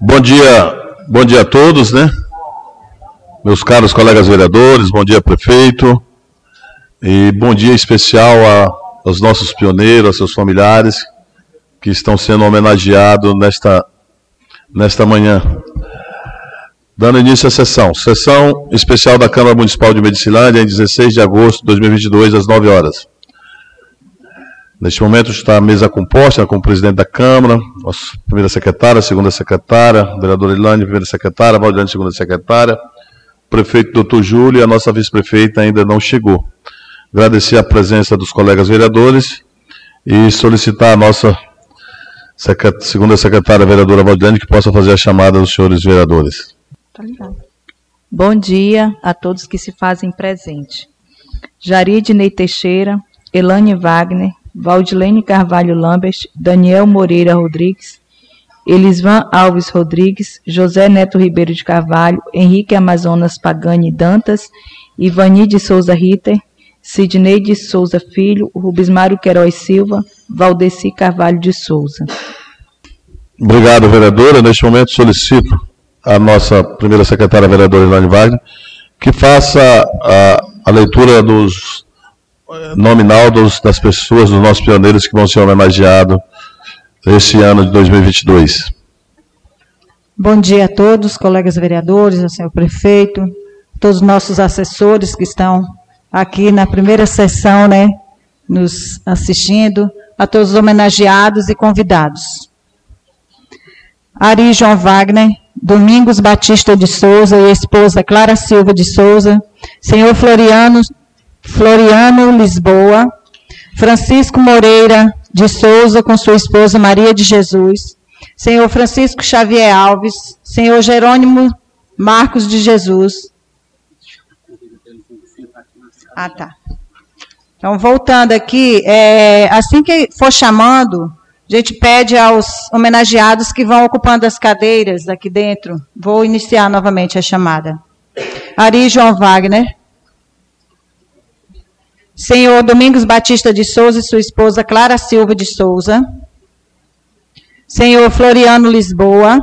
Bom dia, bom dia a todos, né? Meus caros colegas vereadores, bom dia prefeito e bom dia especial a, aos nossos pioneiros, aos seus familiares que estão sendo homenageados nesta nesta manhã. Dando início à sessão. Sessão especial da Câmara Municipal de Medicilândia, em 16 de agosto de 2022, às 9 horas. Neste momento está a mesa composta com o presidente da Câmara, a primeira secretária, segunda secretária, vereadora Ilane, primeira secretária, Valdiane, segunda secretária, prefeito doutor Júlio e a nossa vice-prefeita ainda não chegou. Agradecer a presença dos colegas vereadores e solicitar a nossa segunda secretária, vereadora Valdiane, que possa fazer a chamada dos senhores vereadores. Tá Bom dia a todos que se fazem presente. Jaridney Teixeira, Elane Wagner, Valdilene Carvalho Lambert, Daniel Moreira Rodrigues, Elisvan Alves Rodrigues, José Neto Ribeiro de Carvalho, Henrique Amazonas Pagani Dantas, Ivani de Souza Ritter, Sidney de Souza Filho, Rubismário Queiroz Silva, Valdeci Carvalho de Souza. Obrigado, vereadora. Neste momento solicito a nossa primeira secretária, vereadora Ilane Wagner, que faça a, a leitura dos nominal dos, das pessoas, dos nossos pioneiros que vão ser homenageados esse ano de 2022. Bom dia a todos, colegas vereadores, ao senhor prefeito, todos os nossos assessores que estão aqui na primeira sessão, né, nos assistindo, a todos os homenageados e convidados. Ari João Wagner, Domingos Batista de Souza e esposa Clara Silva de Souza, senhor Floriano Floriano Lisboa, Francisco Moreira de Souza com sua esposa Maria de Jesus, senhor Francisco Xavier Alves, senhor Jerônimo Marcos de Jesus. Ah, tá. Então, voltando aqui, é, assim que for chamando, a gente pede aos homenageados que vão ocupando as cadeiras aqui dentro. Vou iniciar novamente a chamada. Ari João Wagner. Senhor Domingos Batista de Souza e sua esposa Clara Silva de Souza. Senhor Floriano Lisboa.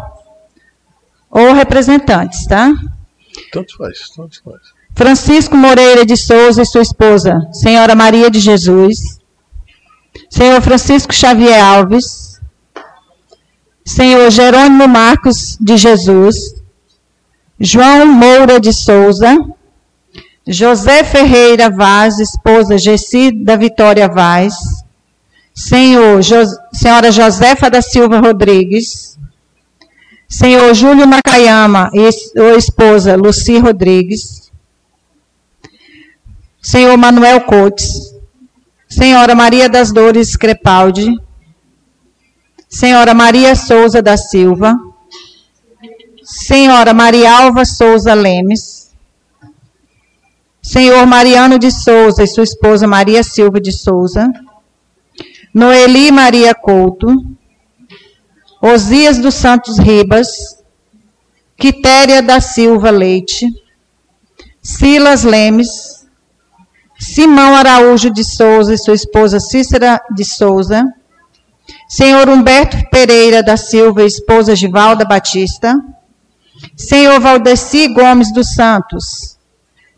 Ou representantes, tá? Tanto faz, tanto faz. Francisco Moreira de Souza e sua esposa, Senhora Maria de Jesus. Senhor Francisco Xavier Alves. Senhor Jerônimo Marcos de Jesus. João Moura de Souza. José Ferreira Vaz, esposa Gessi da Vitória Vaz, senhor, jo, senhora Josefa da Silva Rodrigues, senhor Júlio Nakayama e esposa Luci Rodrigues, senhor Manuel Cotes, senhora Maria das Dores Crepaldi, senhora Maria Souza da Silva, senhora Maria Alva Souza Lemes, Senhor Mariano de Souza e sua esposa Maria Silva de Souza, Noeli Maria Couto, Osias dos Santos Ribas, Quitéria da Silva Leite, Silas Lemes, Simão Araújo de Souza e sua esposa Cícera de Souza, Senhor Humberto Pereira da Silva e esposa Givalda Batista, Senhor Valdeci Gomes dos Santos,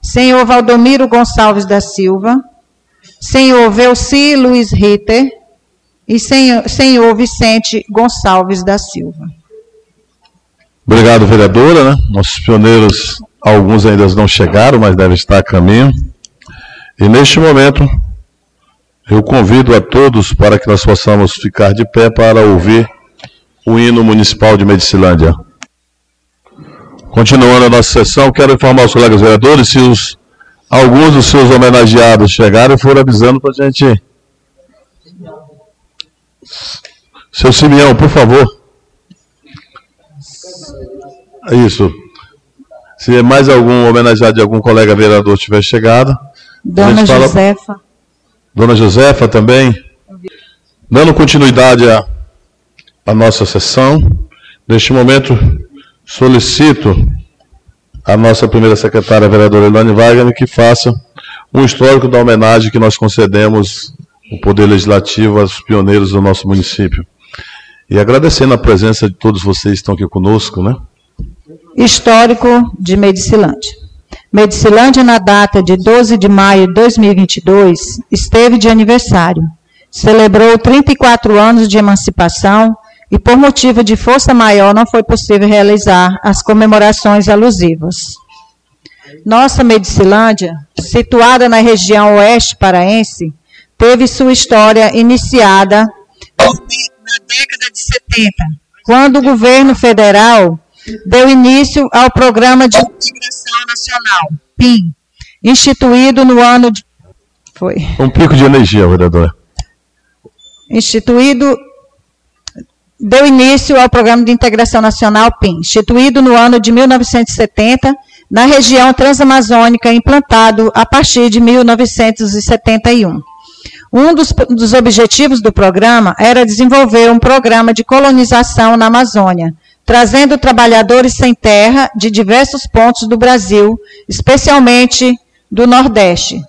senhor Valdomiro Gonçalves da Silva, senhor Velci Luiz Ritter e senhor, senhor Vicente Gonçalves da Silva. Obrigado, vereadora. Né? Nossos pioneiros, alguns ainda não chegaram, mas devem estar a caminho. E neste momento, eu convido a todos para que nós possamos ficar de pé para ouvir o hino municipal de Medicilândia. Continuando a nossa sessão, quero informar os colegas vereadores se os, alguns dos seus homenageados chegaram e foram avisando para a gente. Seu Simeão, por favor. Isso. Se mais algum homenageado de algum colega vereador tiver chegado. Dona fala... Josefa. Dona Josefa também. Dando continuidade à, à nossa sessão. Neste momento, solicito à nossa primeira secretária, a vereadora Elane Wagner, que faça um histórico da homenagem que nós concedemos o Poder Legislativo aos pioneiros do nosso município. E agradecendo a presença de todos vocês que estão aqui conosco, né? Histórico de Medicilândia. Medicilândia, na data de 12 de maio de 2022, esteve de aniversário. Celebrou 34 anos de emancipação e, por motivo de força maior, não foi possível realizar as comemorações alusivas. Nossa Medicilândia, situada na região oeste paraense, teve sua história iniciada na década de 70, quando o governo federal deu início ao Programa de Integração Nacional, PIN, instituído no ano de. Foi. Um pico de energia, vereador. Instituído. Deu início ao Programa de Integração Nacional, PIN, instituído no ano de 1970 na região transamazônica, implantado a partir de 1971. Um dos, dos, objetivos do programa era desenvolver um programa de colonização na Amazônia, trazendo trabalhadores sem terra de diversos pontos do Brasil, especialmente do Nordeste.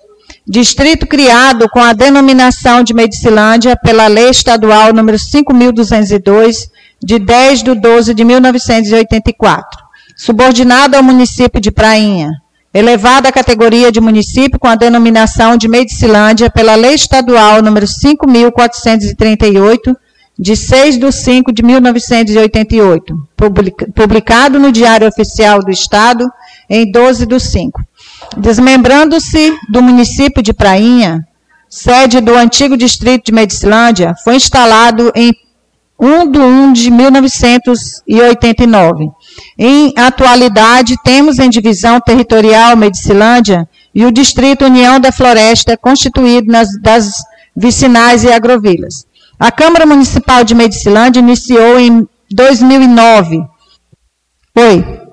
Distrito criado com a denominação de Medicilândia pela Lei Estadual número 5.202, de 10 de 12 de 1984 subordinado ao município de Prainha, elevado à categoria de município com a denominação de Medicilândia pela Lei Estadual número 5.438, de 6 de 5 de 1988, publicado no Diário Oficial do Estado em 12 de 5. Desmembrando-se do município de Prainha, sede do antigo distrito de Medicilândia, foi instalado em 1 de 1 de 1989. Em atualidade, temos em divisão territorial Medicilândia e o Distrito União da Floresta, constituído nas, das vicinais e agrovilas. A Câmara Municipal de Medicilândia iniciou em 2009. Oi.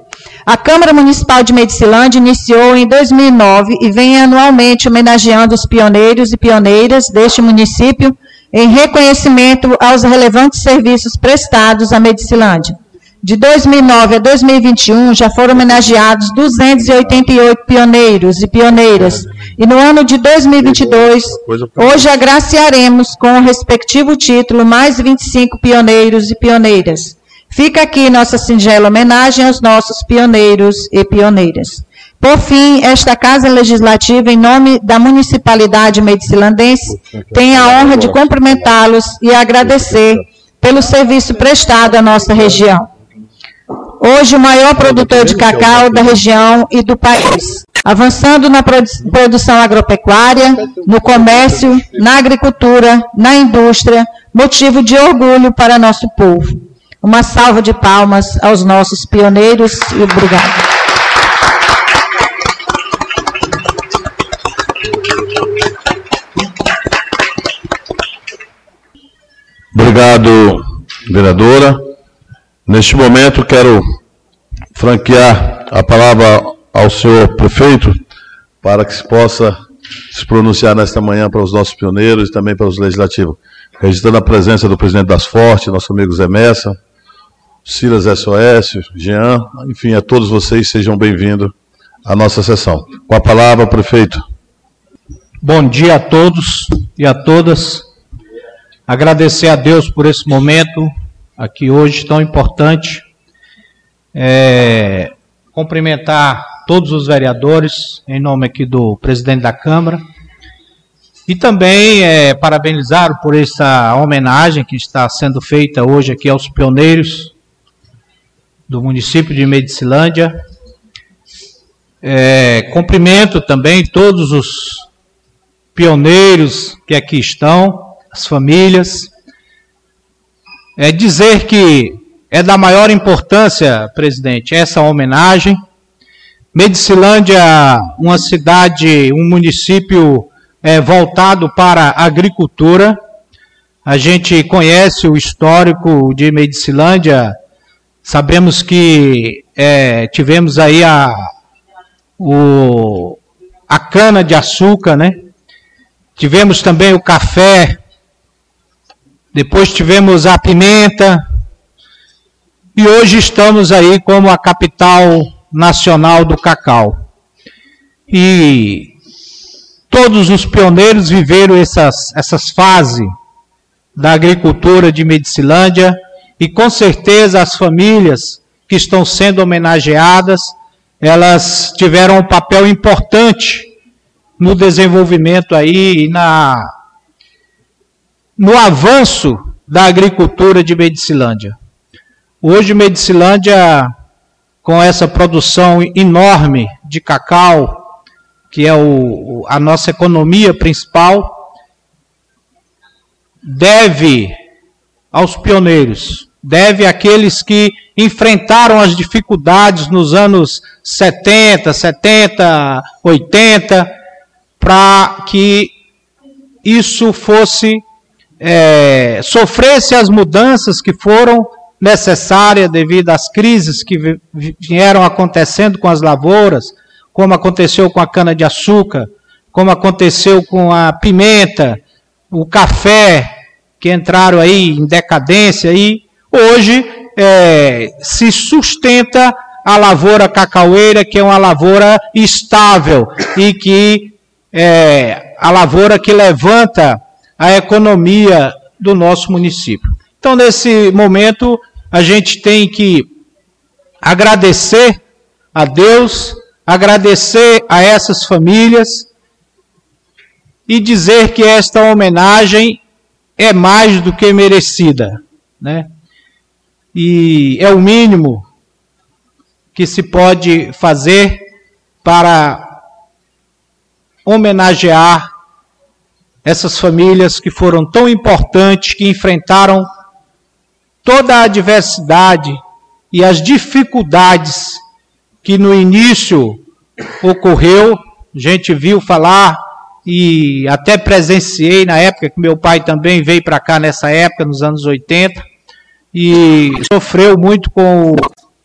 A Câmara Municipal de Medicilândia iniciou em 2009 e vem anualmente homenageando os pioneiros e pioneiras deste município em reconhecimento aos relevantes serviços prestados à Medicilândia. De 2009 a 2021, já foram homenageados 288 pioneiros e pioneiras. E no ano de 2022, hoje agraciaremos com o respectivo título mais 25 pioneiros e pioneiras. Fica aqui nossa singela homenagem aos nossos pioneiros e pioneiras. Por fim, esta Casa Legislativa, em nome da Municipalidade Medicilandense, tem a honra de cumprimentá-los e agradecer pelo serviço prestado à nossa região. Hoje, o maior produtor de cacau da região e do país. Avançando na produção agropecuária, no comércio, na agricultura, na indústria, motivo de orgulho para nosso povo. Uma salva de palmas aos nossos pioneiros e obrigado. Obrigado, vereadora. Neste momento, quero franquear a palavra ao senhor prefeito para que se possa se pronunciar nesta manhã para os nossos pioneiros e também para os legislativos. Registrando a presença do presidente das Fortes, nosso amigo Zé Messa, Silas SOS, Jean, enfim, a todos vocês sejam bem-vindos à nossa sessão. Com a palavra, prefeito. Bom dia a todos e a todas. Agradecer a Deus por esse momento aqui hoje tão importante. É, cumprimentar todos os vereadores, em nome aqui do presidente da Câmara. E também é, parabenizar por essa homenagem que está sendo feita hoje aqui aos pioneiros do município de Medicilândia. É, cumprimento também todos os pioneiros que aqui estão as famílias. É dizer que é da maior importância, presidente, essa homenagem. Medicilândia, uma cidade, um município é, voltado para a agricultura. A gente conhece o histórico de Medicilândia, sabemos que é, tivemos aí a, o, a cana de açúcar, né? Tivemos também o café, depois tivemos a pimenta, e hoje estamos aí como a capital nacional do cacau. E todos os pioneiros viveram essas, essas fases da agricultura de Medicilândia e com certeza as famílias que estão sendo homenageadas, elas tiveram um papel importante no desenvolvimento aí e na no avanço da agricultura de Medicilândia. Hoje Medicilândia com essa produção enorme de cacau, que é o, a nossa economia principal, deve aos pioneiros, deve àqueles que enfrentaram as dificuldades nos anos 70, 70, 80, para que isso fosse, é, sofresse as mudanças que foram necessárias devido às crises que vieram acontecendo com as lavouras, como aconteceu com a cana-de-açúcar, como aconteceu com a pimenta, o café, que entraram aí em decadência e hoje é, se sustenta a lavoura cacaueira, que é uma lavoura estável e que é a lavoura que levanta a economia do nosso município. Então, nesse momento, a gente tem que agradecer a Deus, agradecer a essas famílias e dizer que esta homenagem é mais do que merecida, né? E é o mínimo que se pode fazer para homenagear essas famílias que foram tão importantes, que enfrentaram toda a adversidade e as dificuldades que no início ocorreu. A gente viu falar e até presenciei na época que meu pai também veio para cá nessa época, nos anos 80, e sofreu muito com o,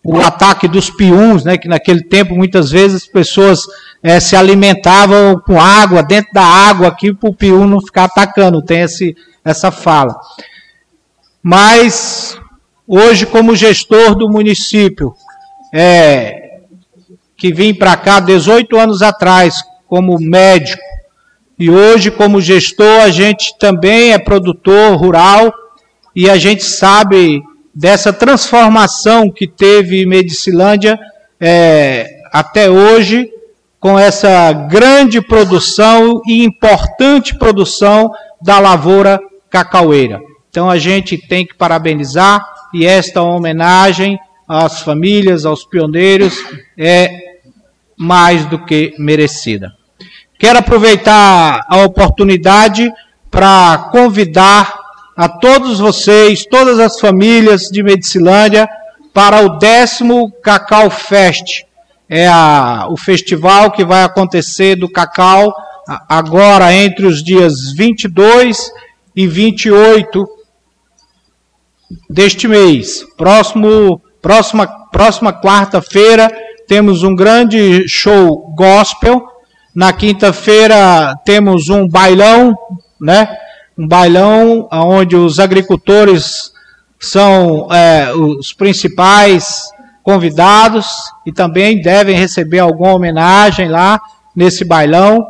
o ataque dos piuns, né, que naquele tempo muitas vezes as pessoas é, se alimentavam com água, dentro da água aqui, para o pium não ficar atacando, tem esse, essa fala. Mas, hoje, como gestor do município, é, que vim para cá 18 anos atrás, como médico, e hoje, como gestor, a gente também é produtor rural e a gente sabe dessa transformação que teve Medicilândia é, até hoje, com essa grande produção e importante produção da lavoura cacaueira. Então a gente tem que parabenizar e esta homenagem às famílias, aos pioneiros, é mais do que merecida. Quero aproveitar a oportunidade para convidar a todos vocês, todas as famílias de Medicilândia, para o décimo Cacau Fest. É a, o festival que vai acontecer do cacau agora entre os dias 22 e 28 deste mês. Próximo, próxima, próxima quarta-feira temos um grande show gospel na quinta-feira temos um bailão, né? Um bailão onde os agricultores são é, os principais convidados e também devem receber alguma homenagem lá nesse bailão.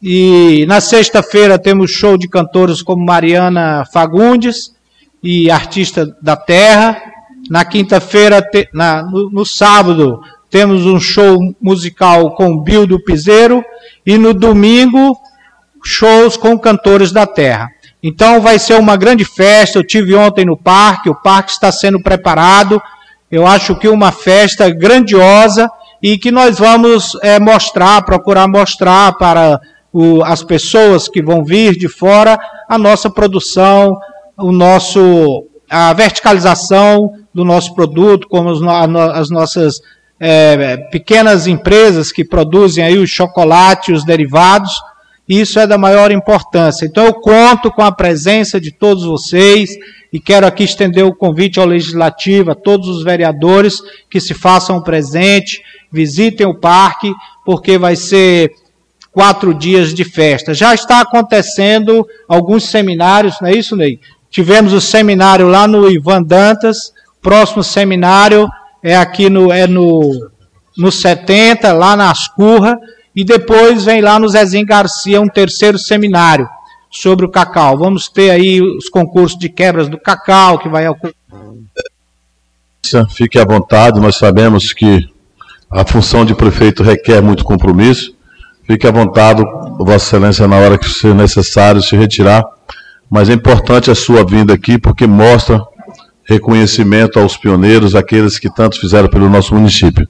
E na sexta-feira temos show de cantores como Mariana Fagundes e Artista da Terra. Na quinta-feira, no, no sábado, temos um show musical com Bill do Piseiro e no domingo shows com cantores da terra. Então vai ser uma grande festa. Eu tive ontem no parque, o parque está sendo preparado. Eu acho que uma festa grandiosa e que nós vamos é, mostrar, procurar mostrar para o, as pessoas que vão vir de fora a nossa produção, o nosso a verticalização do nosso produto, como as, as nossas é, pequenas empresas que produzem aí o chocolate e os derivados, isso é da maior importância. Então eu conto com a presença de todos vocês e quero aqui estender o convite ao Legislativo, a todos os vereadores que se façam presente, visitem o parque, porque vai ser quatro dias de festa. Já está acontecendo alguns seminários, não é isso, Ney? Tivemos o seminário lá no Ivan Dantas, próximo seminário é aqui no, é no, no 70, lá na Ascurra, e depois vem lá no Zezinho Garcia um terceiro seminário. sobre o cacau. Vamos ter aí os concursos de quebras do cacau, que vai ocorrer. Fique à vontade, nós sabemos que a função de prefeito requer muito compromisso. Fique à vontade, Vossa Excelência, na hora que for necessário se retirar. Mas é importante a sua vinda aqui, porque mostra reconhecimento aos pioneiros, aqueles que tanto fizeram pelo nosso município.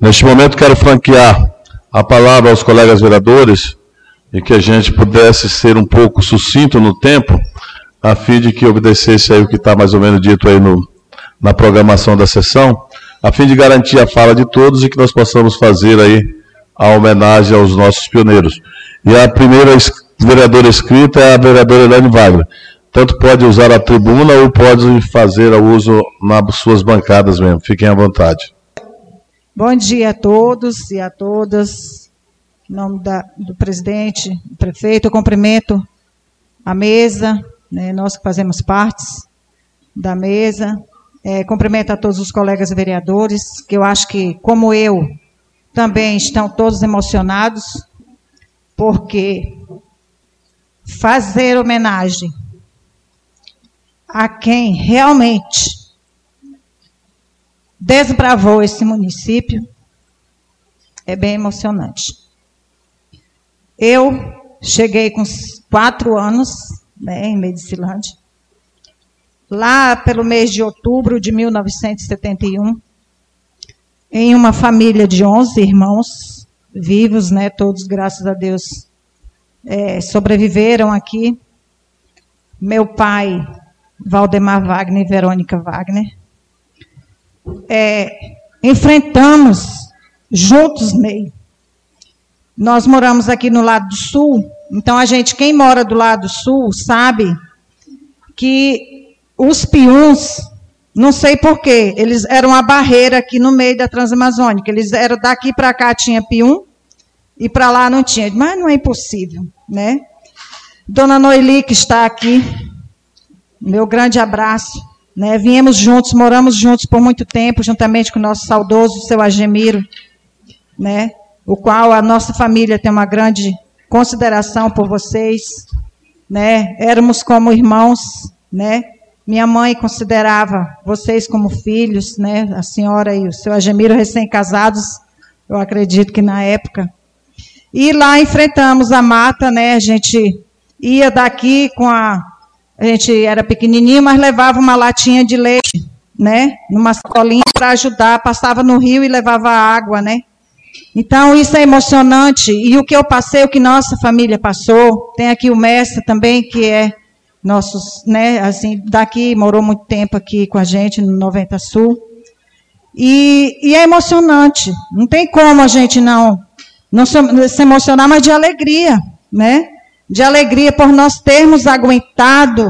Neste momento, quero franquear a palavra aos colegas vereadores e que a gente pudesse ser um pouco sucinto no tempo, a fim de que obedecesse aí o que está mais ou menos dito aí no, na programação da sessão, a fim de garantir a fala de todos e que nós possamos fazer aí a homenagem aos nossos pioneiros. E a primeira vereadora escrita é a vereadora Helene Wagner. Tanto pode usar a tribuna ou pode fazer o uso nas suas bancadas mesmo. Fiquem à vontade. Bom dia a todos e a todas. Em nome da, do presidente, do prefeito, eu cumprimento a mesa, né, nós que fazemos partes da mesa. É, cumprimento a todos os colegas vereadores, que eu acho que, como eu, também estão todos emocionados, porque fazer homenagem a quem realmente desbravou esse município é bem emocionante. Eu cheguei com quatro anos né, em Medicilândia, lá pelo mês de outubro de 1971, em uma família de 11 irmãos vivos, né, todos, graças a Deus, é, sobreviveram aqui. Meu pai, Valdemar Wagner e Verônica Wagner. É, enfrentamos juntos, Ney. Nós moramos aqui no lado do sul, então a gente, quem mora do lado sul, sabe que os piuns, não sei porquê, eles eram a barreira aqui no meio da Transamazônica. Eles eram daqui para cá tinha pium e para lá não tinha. Mas não é impossível, né? Dona Noeli, que está aqui, meu grande abraço. Né? Viemos juntos, moramos juntos por muito tempo, juntamente com o nosso saudoso seu Agemiro, né? o qual a nossa família tem uma grande consideração por vocês. Né? Éramos como irmãos, né? Minha mãe considerava vocês como filhos, né? A senhora e o seu Agemiro recém-casados, eu acredito que na época. E lá enfrentamos a mata, né? A gente ia daqui com a a gente era pequenininho, mas levava uma latinha de leite, né? Numa sacolinha para ajudar, passava no rio e levava água, né? Então isso é emocionante e o que eu passei, o que nossa família passou, tem aqui o mestre também que é nossos, né, assim, daqui, morou muito tempo aqui com a gente no 90 Sul. E, e é emocionante. Não tem como a gente não, não se, se emocionar, mas de alegria, né? De alegria por nós termos aguentado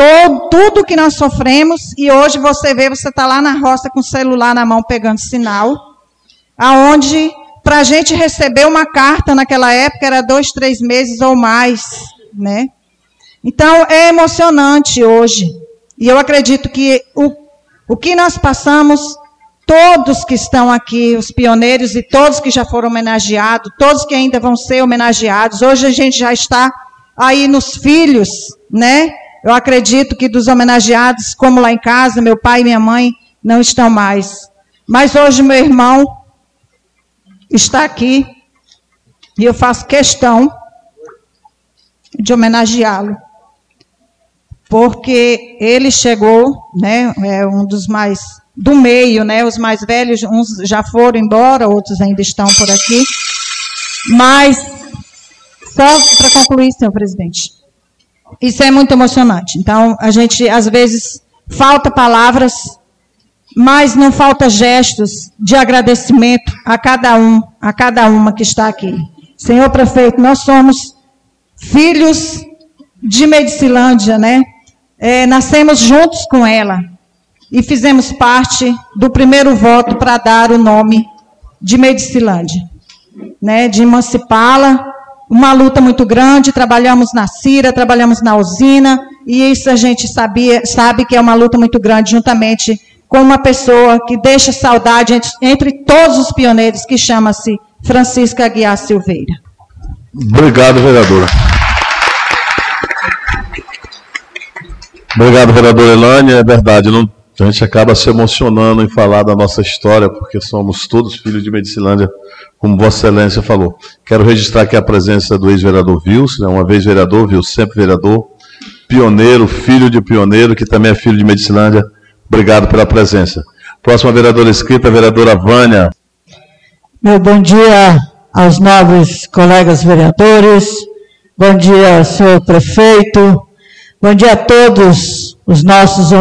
todo, tudo que nós sofremos. E hoje você vê, você está lá na roça com o celular na mão pegando sinal. Aonde, para a gente receber uma carta naquela época, era dois, três meses ou mais, né? Então, é emocionante hoje. E eu acredito que o, o que nós passamos, todos que estão aqui, os pioneiros e todos que já foram homenageados, todos que ainda vão ser homenageados, hoje a gente já está aí nos filhos, né? Eu acredito que dos homenageados, como lá em casa, meu pai e minha mãe não estão mais. Mas hoje meu irmão está aqui e eu faço questão de homenageá-lo porque ele chegou, né, é um dos mais do meio, né, os mais velhos, uns já foram embora, outros ainda estão por aqui. Mas só para concluir, senhor presidente, isso é muito emocionante. Então, a gente às vezes falta palavras, mas não falta gestos de agradecimento a cada um, a cada uma que está aqui. Senhor prefeito, nós somos filhos de Medicilândia, né? é, nascemos juntos com ela e fizemos parte do primeiro voto para dar o nome de Medicilândia, né, de emancipá-la. Uma luta muito grande, trabalhamos na Cira, trabalhamos na usina, e isso a gente sabia, sabe que é uma luta muito grande, juntamente com uma pessoa que deixa saudade entre, entre todos os pioneiros, que chama-se Francisca Aguiar Silveira. Obrigado, vereadora. Obrigado, vereadora Elane. É verdade, não a gente acaba se emocionando em falar da nossa história, porque somos todos filhos de Medicilândia, como Vossa Excelência falou. Quero registrar aqui a presença do ex-vereador Vils, né, uma vez vereador, Vils sempre vereador, pioneiro, filho de pioneiro, que também é filho de Medicilândia. Obrigado pela presença. Próxima vereadora escrita, a vereadora Vânia. Meu bom dia aos nobres colegas vereadores, bom dia, senhor prefeito, bom dia a todos os nossos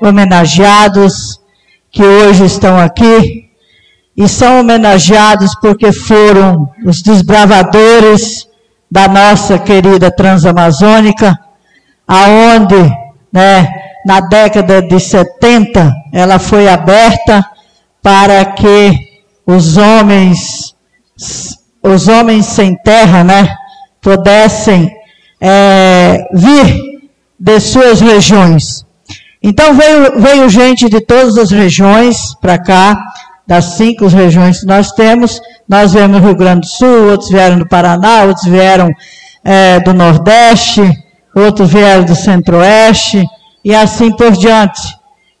homenageados que hoje estão aqui. E são homenageados porque foram os desbravadores da nossa querida Transamazônica, aonde, né, na década de 70, ela foi aberta para que os homens, os homens sem terra, né, pudessem é, vir de suas regiões. Então veio, veio gente de todas as regiões para cá, das cinco regiões que nós temos. Nós viemos do Rio Grande do Sul, outros vieram do Paraná, outros vieram é, do Nordeste, outros vieram do Centro-Oeste, e assim por diante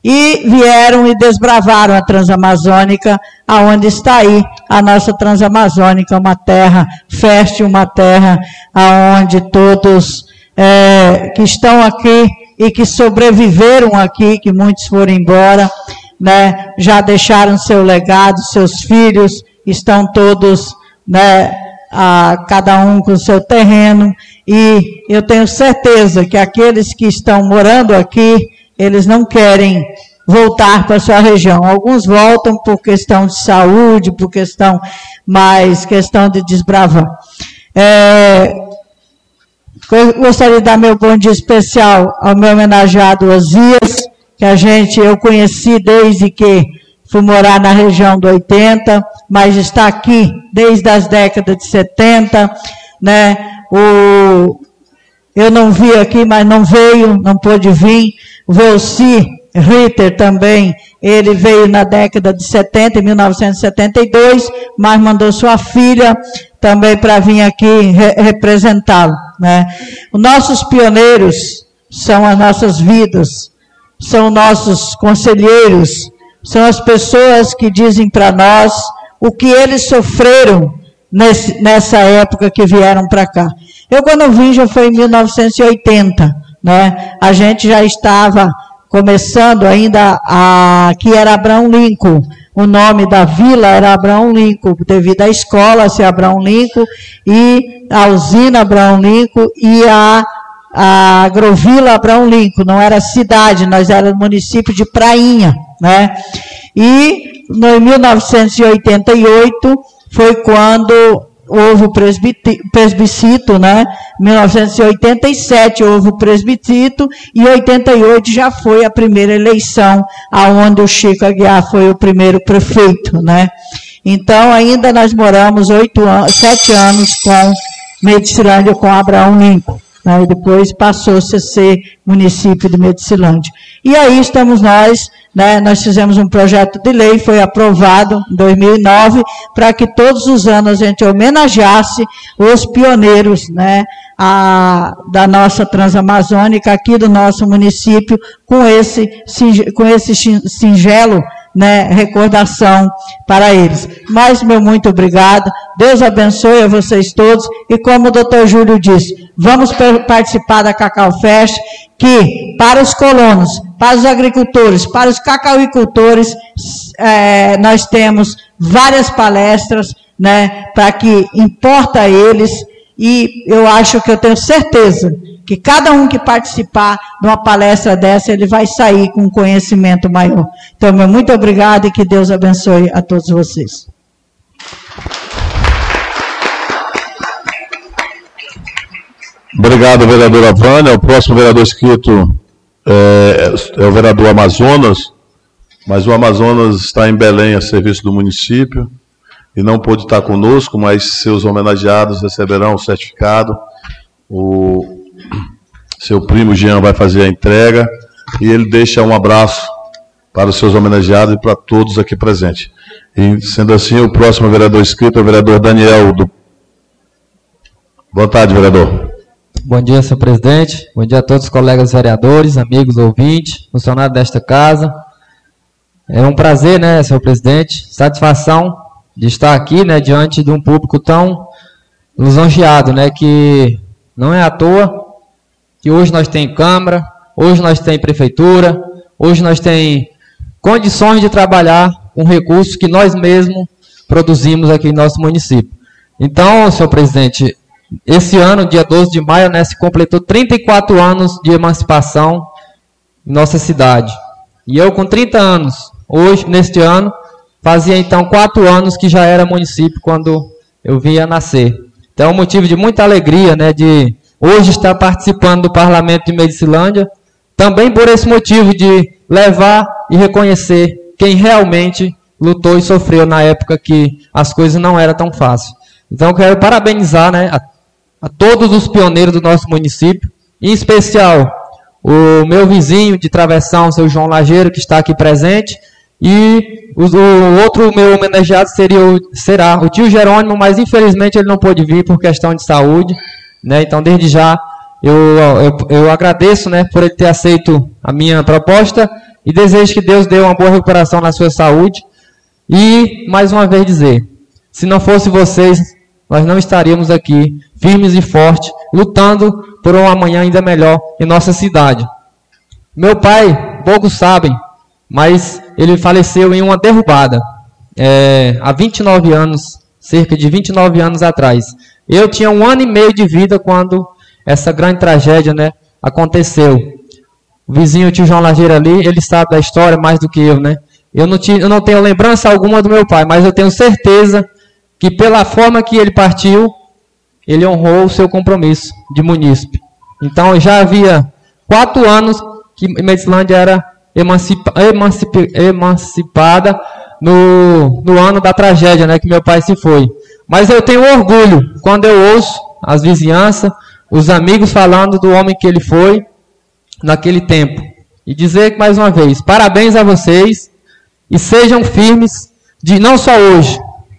e vieram e desbravaram a Transamazônica, aonde está aí a nossa Transamazônica, uma terra fértil, uma terra aonde todos é, que estão aqui e que sobreviveram aqui, que muitos foram embora, né, já deixaram seu legado, seus filhos estão todos, né, a, cada um com seu terreno, e eu tenho certeza que aqueles que estão morando aqui, eles não querem voltar para sua região. Alguns voltam por questão de saúde, por questão mais questão de desbravar. É, gostaria de dar meu bom dia especial ao meu homenageado Osias, que a gente eu conheci desde que fui morar na região do 80, mas está aqui desde as décadas de 70, né? O, eu não vi aqui, mas não veio, não pôde vir. Volci Ritter também, ele veio na década de 70, em 1972, mas mandou sua filha também para vir aqui re representá-lo. Né? Os nossos pioneiros são as nossas vidas, são nossos conselheiros, são as pessoas que dizem para nós o que eles sofreram nesse, nessa época que vieram para cá. Eu, quando vim, já foi em 1980. Né? A gente já estava começando ainda a, que era Abraão Lincoln. O nome da vila era Abraão Lincoln, devido à escola ser Abraão Lincoln, e a usina Abraão Lincoln e a, a agrovila Abraão Lincoln. Não era cidade, nós éramos município de Prainha. Né? E no, em 1988 foi quando houve o presbicito, né? 1987 houve o presbicito e 88 já foi a primeira eleição aonde o Chico Aguiar foi o primeiro prefeito, né? Então ainda nós moramos oito sete anos com Medicilândia com Abraão Lincoln. Né? E depois passou-se a ser município de Medicilândia. E aí estamos nós né, nós fizemos um projeto de lei, foi aprovado em 2009, para que todos os anos a gente homenageasse os pioneiros né, a, da nossa Transamazônica, aqui do nosso município, com esse, com esse singelo né, recordação para eles. Mas, meu muito obrigado. Deus abençoe a vocês todos. E como o doutor Júlio disse, vamos participar da Cacau Fest, que para os colonos, para os agricultores, para os cacauicultores, é, nós temos várias palestras, né, para que importa a eles. E eu acho que eu tenho certeza que cada um que participar de uma palestra dessa, ele vai sair com um conhecimento maior. Então, meu muito obrigado e que Deus abençoe a todos vocês. Obrigado, vereadora Vânia. O próximo vereador inscrito é, é, o vereador Amazonas, mas o Amazonas está em Belém a serviço do município e não pôde estar conosco, mas seus homenageados receberão o certificado. O, seu primo Jean vai fazer a entrega e ele deixa um abraço para os seus homenageados e para todos aqui presentes. E, sendo assim, o próximo vereador inscrito é o vereador Daniel. Do... Boa tarde, vereador. Bom dia, senhor presidente. Bom dia a todos os colegas vereadores, amigos, ouvintes, funcionários desta casa. É um prazer, né, senhor presidente, satisfação de estar aqui, né, diante de um público tão lisonjeado, né, que não é à toa que hoje nós tem Câmara, hoje nós tem Prefeitura, hoje nós tem condições de trabalhar com recursos que nós mesmos produzimos aqui em nosso município. Então, senhor presidente, esse ano, dia 12 de maio, né, se completou 34 anos de emancipação em nossa cidade. E eu, com 30 anos, hoje, neste ano, fazia então 4 anos que já era município quando eu vinha nascer. Então é um motivo de muita alegria, né, de hoje estar participando do Parlamento de Medicilândia, também por esse motivo de levar e reconhecer quem realmente lutou e sofreu na época que as coisas não eram tão fáceis. Então quero parabenizar, né, a a todos os pioneiros do nosso município, em especial o meu vizinho de travessão, seu João Lageiro, que está aqui presente, e o, o outro meu homenageado seria o, será o tio Jerônimo, mas infelizmente ele não pôde vir por questão de saúde, né? Então, desde já, eu, eu, eu agradeço, né, por ele ter aceito a minha proposta e desejo que Deus dê uma boa recuperação na sua saúde. E, mais uma vez, dizer: se não fosse vocês, nós não estaríamos aqui firmes e fortes, lutando por um amanhã ainda melhor em nossa cidade. Meu pai, poucos sabem, mas ele faleceu em uma derrubada é, há 29 anos, cerca de 29 anos atrás. Eu tinha um ano e meio de vida quando essa grande tragédia né, aconteceu. O vizinho, o tio João Lajeira ali, ele sabe da história mais do que eu, né? Eu não, tinha, eu não tenho lembrança alguma do meu pai, mas eu tenho certeza que pela forma que ele partiu, ele honrou o seu compromisso de munícipe. Então já havia quatro anos que Medicilândia era emancipa, emancipa, emancipada no, no ano da tragédia, né, que meu pai se foi. Mas eu tenho orgulho quando eu ouço as vizinhanças, os amigos falando do homem que ele foi naquele tempo. E dizer mais uma vez, parabéns a vocês e sejam firmes de não só hoje,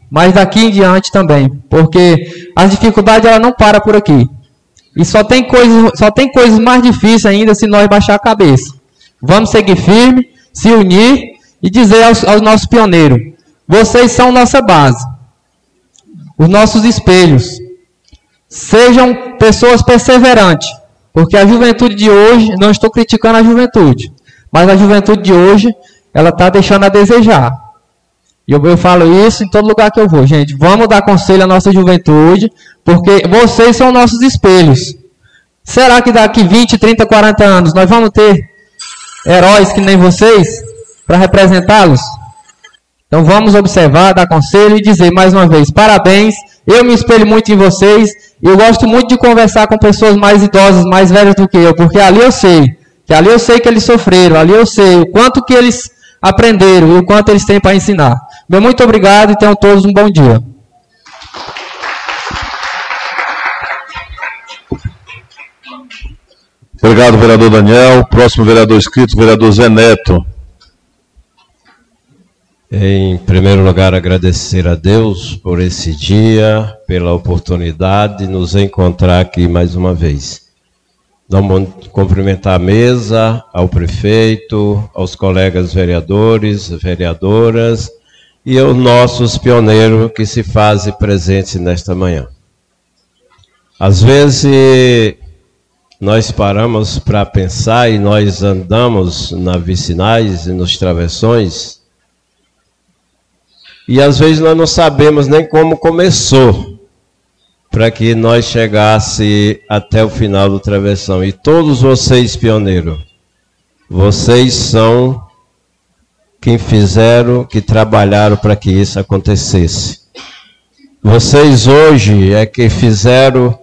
mas daqui em diante também, porque as dificuldades ela não para por aqui. E só tem coisas, só tem coisas mais difíceis ainda se nós baixar a cabeça. Vamos seguir firme, se unir e dizer aos, aos nossos pioneiros: vocês são nossa base, os nossos espelhos. Sejam pessoas perseverantes, porque a juventude de hoje, não estou criticando a juventude, mas a juventude de hoje, ela está deixando a desejar. E eu, eu falo isso em todo lugar que eu vou, gente. Vamos dar conselho à nossa juventude, porque vocês são nossos espelhos. Será que daqui 20, 30, 40 anos nós vamos ter heróis que nem vocês para representá-los? Então vamos observar, dar conselho e dizer mais uma vez: parabéns. Eu me espelho muito em vocês. Eu gosto muito de conversar com pessoas mais idosas, mais velhas do que eu, porque ali eu sei, que ali eu sei que eles sofreram, ali eu sei o quanto que eles aprenderam e o quanto eles têm para ensinar. Meu muito obrigado e tenham todos um bom dia. Obrigado, vereador Daniel. Próximo vereador inscrito, vereador Zé Neto. Em primeiro lugar, agradecer a Deus por esse dia, pela oportunidade de nos encontrar aqui mais uma vez. Vamos cumprimentar a mesa, ao prefeito, aos colegas vereadores, vereadoras e aos nossos pioneiros que se fazem presentes nesta manhã. Às vezes nós paramos para pensar e nós andamos na vicinais e nos travessões e às vezes nós não sabemos nem como começou para que nós chegasse até o final do travessão. E todos vocês, pioneiros, vocês são quem fizeram, que trabalharam para que isso acontecesse. Vocês hoje é que fizeram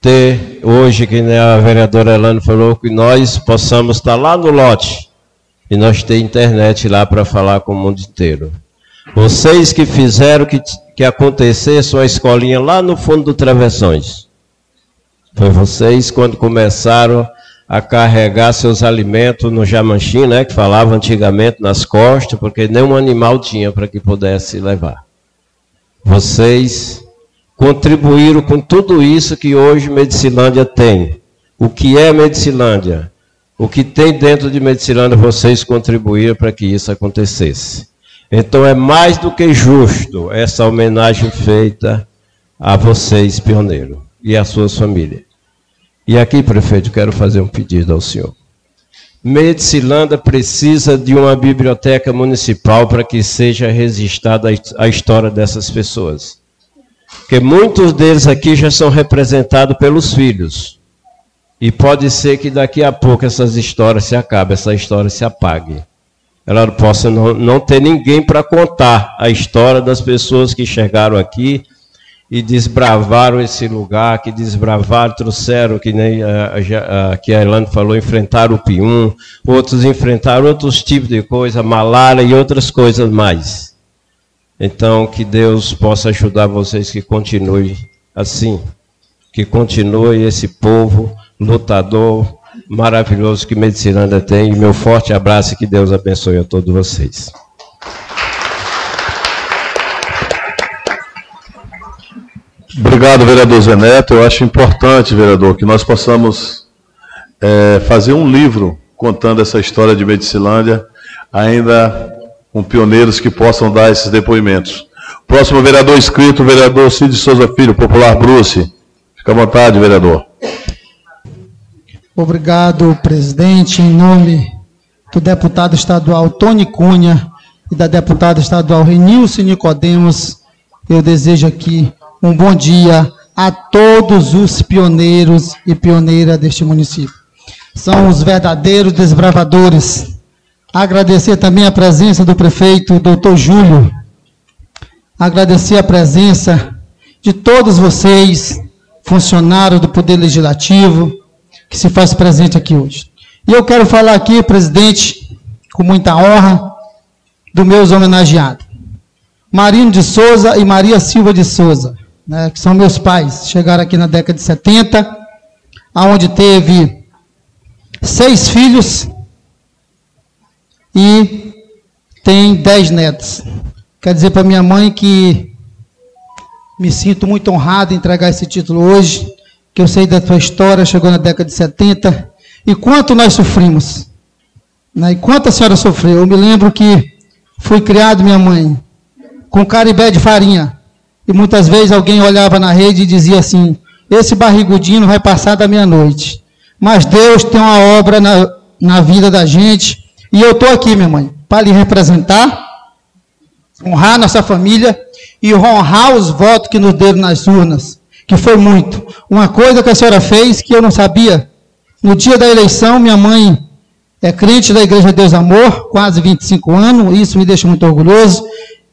ter, hoje, que a vereadora Elane falou, que nós possamos estar lá no lote e nós ter internet lá para falar com o mundo inteiro. Vocês que fizeram que que acontecesse uma escolinha lá no fundo do Travessões. Foi vocês quando começaram a carregar seus alimentos no jamanchim, né, que falava antigamente nas costas, porque nenhum animal tinha para que pudesse levar. Vocês contribuíram com tudo isso que hoje Medicilândia tem. o que é Medicilândia, o que tem dentro de Medicilândia, vocês contribuíram para que isso acontecesse. Então é mais do que justo essa homenagem feita a vocês, pioneiro, e às suas famílias. E aqui, prefeito, quero fazer um pedido ao senhor. Medicilândia precisa de uma biblioteca municipal para que seja registrada a história dessas pessoas. Porque muitos deles aqui já são representados pelos filhos. E pode ser que daqui a pouco essas histórias se acabem, essa história se apague. Ela possa não, não ter ninguém para contar a história das pessoas que chegaram aqui e desbravaram esse lugar, que desbravaram, trouxeram, que nem a, a, que a Elane falou, enfrentaram o pium, outros enfrentaram outros tipos de coisa, malária e outras coisas mais. Então, que Deus possa ajudar vocês que continue assim, que continue esse povo lutador maravilhoso que Medicilândia tem. Meu forte abraço e que Deus abençoe a todos vocês. Obrigado, vereador Zeneto. Eu acho importante, vereador, que nós possamos é, fazer um livro contando essa história de Medicilândia, ainda com pioneiros que possam dar esses depoimentos. Próximo vereador inscrito, vereador Cid Souza Filho, Popular Bruce. Fica à vontade, vereador. Obrigado, presidente. Em nome do deputado estadual Tony Cunha e da deputada estadual Renilce Nicodemos, eu desejo aqui um bom dia a todos os pioneiros e pioneiras deste município. São os verdadeiros desbravadores. Agradecer também a presença do prefeito, doutor Júlio. Agradecer a presença de todos vocês, funcionários do Poder Legislativo, que se faz presente aqui hoje. E eu quero falar aqui, presidente, com muita honra, dos meus homenageados. Marino de Souza e Maria Silva de Souza, né, que são meus pais, chegaram aqui na década de 70, aonde teve seis filhos e tem dez netos. Quer dizer para minha mãe que me sinto muito honrado em entregar esse título hoje que eu sei da tua história, chegou na década de 70, e quanto nós sofrimos. Né? E quanto a senhora sofreu. Eu me lembro que fui criado, minha mãe, com caribé de farinha. E muitas vezes alguém olhava na rede e dizia assim: esse barrigudinho vai passar da meia-noite. Mas Deus tem uma obra na, na vida da gente. E eu estou aqui, minha mãe, para lhe representar, honrar nossa família e honrar os votos que nos deram nas urnas que foi muito. Uma coisa que a senhora fez que eu não sabia. No dia da eleição, minha mãe é crente da Igreja Deus Amor, quase 25 anos, isso me deixa muito orgulhoso,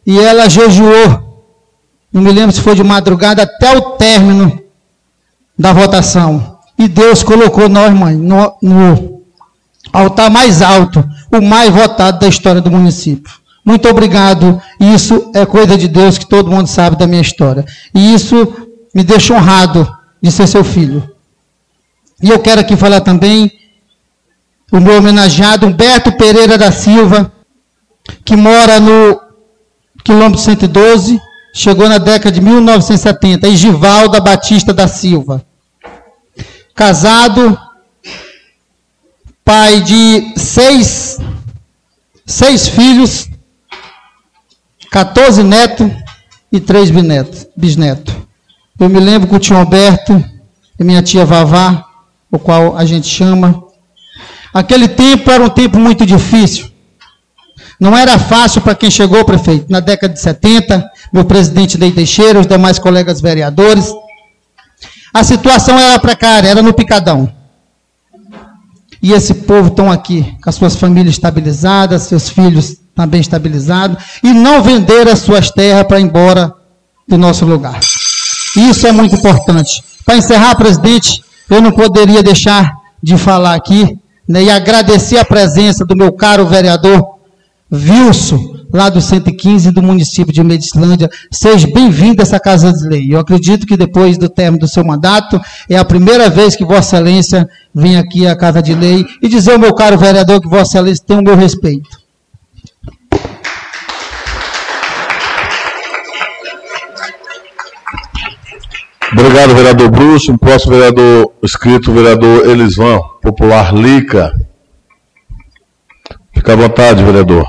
e ela jejuou. Não me lembro se foi de madrugada até o término da votação. E Deus colocou nós, mãe, no, no altar mais alto, o mais votado da história do município. Muito obrigado. Isso é coisa de Deus que todo mundo sabe da minha história. E isso me deixa honrado de ser seu filho. E eu quero aqui falar também o meu homenageado Humberto Pereira da Silva, que mora no quilômetro 112, chegou na década de 1970, e Givalda Batista da Silva. Casado, pai de seis, seis filhos, 14 netos e três bisnetos. Eu me lembro que o tio Alberto e minha tia Vavá, o qual a gente chama. Aquele tempo era um tempo muito difícil. Não era fácil para quem chegou, prefeito, na década de 70, meu presidente Lei Teixeira, os demais colegas vereadores. A situação era precária, era no picadão. E esse povo estão aqui, com as suas famílias estabilizadas, seus filhos também estabilizados, e não vender as suas terras para ir embora do nosso lugar. Isso é muito importante. Para encerrar, presidente, eu não poderia deixar de falar aqui né, e agradecer a presença do meu caro vereador Wilson, lá do 115 do município de Medicilândia. Seja bem-vindo a essa Casa de Lei. Eu acredito que depois do término do seu mandato, é a primeira vez que Vossa Excelência vem aqui à Casa de Lei e dizer ao meu caro vereador que Vossa Excelência tem o meu respeito. Obrigado, vereador Bruxo. O próximo vereador escrito, vereador Elisvan, popular Lica. Fica à vontade, vereador.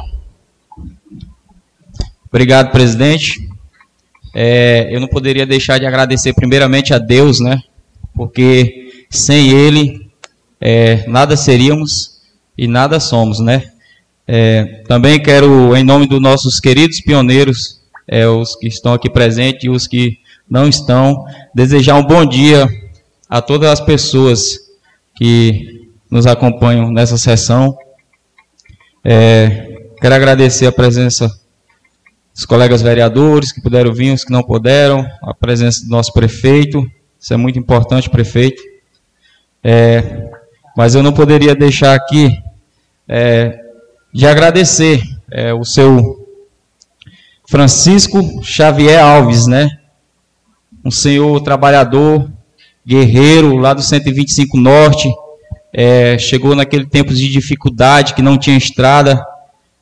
Obrigado, presidente. É, eu não poderia deixar de agradecer primeiramente a Deus, né? Porque sem Ele é, nada seríamos e nada somos, né? É, também quero, em nome dos nossos queridos pioneiros, é, os que estão aqui presentes e os que não estão, desejar um bom dia a todas as pessoas que nos acompanham nessa sessão. É, quero agradecer a presença dos colegas vereadores que puderam vir, os que não puderam, a presença do nosso prefeito, isso é muito importante, prefeito. É, mas eu não poderia deixar aqui é, de agradecer é, o seu Francisco Xavier Alves, né? Um senhor trabalhador, guerreiro, lá do 125 Norte, é, chegou naquele tempo de dificuldade, que não tinha estrada,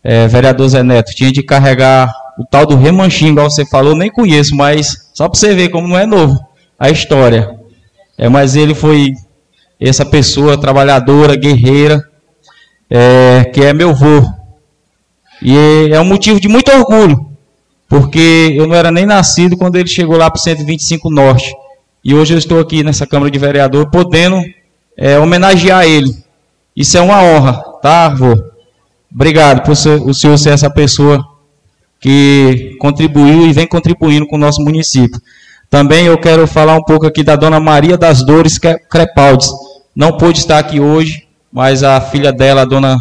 é, vereador Zé Neto, tinha de carregar o tal do remanchinho, igual você falou, nem conheço, mas só para você ver como não é novo a história. É, mas ele foi essa pessoa trabalhadora, guerreira, é, que é meu avô. E é um motivo de muito orgulho, porque eu não era nem nascido quando ele chegou lá para o 125 Norte. E hoje eu estou aqui nessa Câmara de Vereador podendo é, homenagear ele. Isso é uma honra, tá, avô? Obrigado por ser, o senhor ser essa pessoa que contribuiu e vem contribuindo com o nosso município. Também eu quero falar um pouco aqui da dona Maria das Dores Crepaldes. Não pôde estar aqui hoje, mas a filha dela, a dona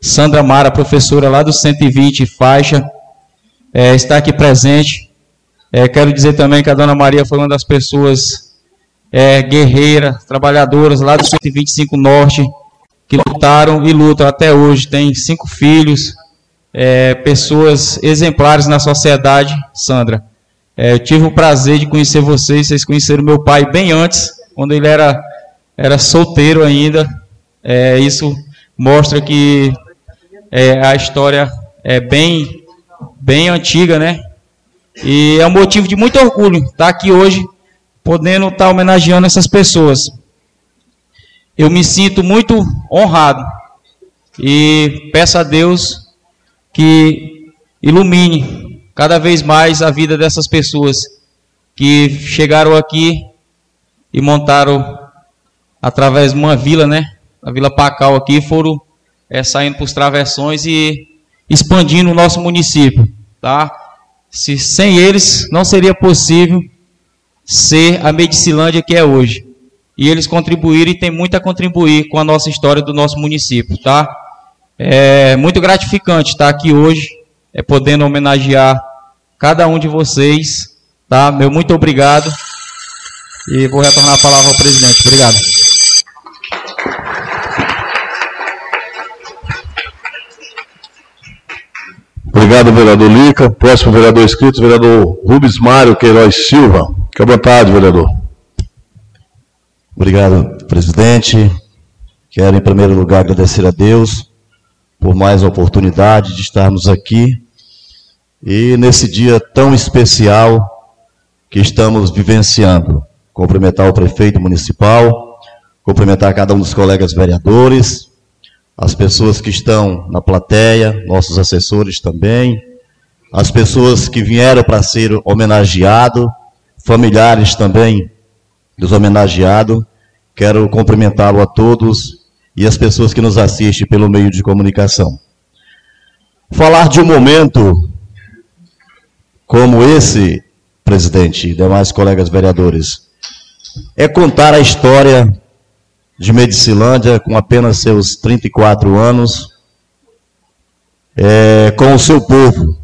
Sandra Mara, professora lá do 120 Faixa, é, está aqui presente. É, quero dizer também que a dona Maria foi uma das pessoas é, guerreiras, trabalhadoras lá do 125 Norte, que lutaram e lutam até hoje. Tem cinco filhos, é, pessoas exemplares na sociedade, Sandra. É, eu tive o prazer de conhecer vocês, vocês conheceram meu pai bem antes, quando ele era, era solteiro ainda, é, isso mostra que é, a história é bem, bem antiga, né? E é um motivo de muito orgulho estar aqui hoje, podendo estar homenageando essas pessoas. Eu me sinto muito honrado e peço a Deus que ilumine cada vez mais a vida dessas pessoas que chegaram aqui e montaram através de uma vila, né? a Vila Pacal aqui, foram é, saindo para os travessões e expandindo o nosso município. Tá? Se, sem eles, não seria possível ser a Medicilândia que é hoje. E eles contribuíram e tem muito a contribuir com a nossa história do nosso município. Tá? É muito gratificante estar aqui hoje, é, podendo homenagear cada um de vocês. Tá? Meu muito obrigado. E vou retornar a palavra ao presidente. Obrigado. Obrigado, vereador Lica. Próximo vereador inscrito, vereador Rubens Mário Queiroz Silva. Fique à vontade, vereador. Obrigado, presidente. Quero, em primeiro lugar, agradecer a Deus por mais a oportunidade de estarmos aqui e nesse dia tão especial que estamos vivenciando. Cumprimentar o prefeito municipal, cumprimentar cada um dos colegas vereadores, as pessoas que estão na plateia, nossos assessores também, as pessoas que vieram para ser homenageado, familiares também dos homenageados. Quero cumprimentá-lo a todos e as pessoas que nos assistem pelo meio de comunicação. Falar de um momento como esse, presidente e demais colegas vereadores, é contar a história de Medicilândia, com apenas seus 34 anos, é, com o seu povo,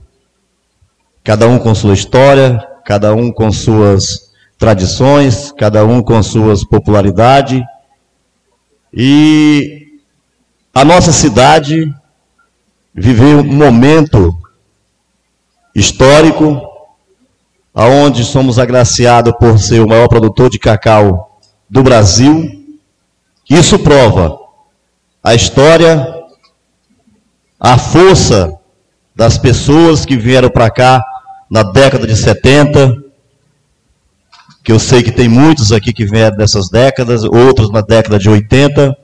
cada um com sua história, cada um com suas tradições, cada um com suas popularidade. E a nossa cidade viveu um momento histórico, aonde somos agraciados por ser o maior produtor de cacau do Brasil isso prova a história, a força das pessoas que vieram para cá na década de 70, que eu sei que tem muitos aqui que vieram dessas décadas, outros na década de 80.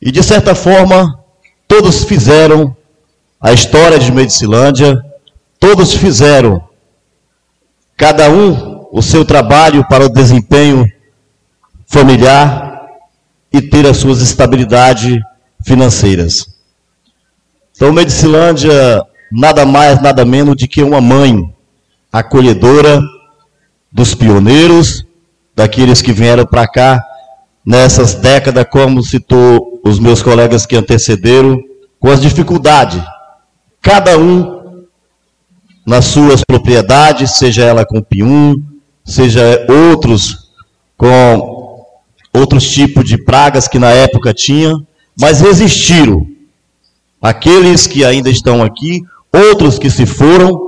E de certa forma, todos fizeram a história de Medicilândia, todos fizeram, cada um o seu trabalho para o desempenho familiar e ter as suas estabilidades financeiras. Então, Medicilândia nada mais, nada menos de que uma mãe acolhedora dos pioneiros, daqueles que vieram para cá nessas décadas, como citou os meus colegas que antecederam, com as dificuldades. Cada um nas suas propriedades, seja ela com pium, seja outros com outros tipos de pragas que na época tinha, mas resistiram. Aqueles que ainda estão aqui, outros que se foram,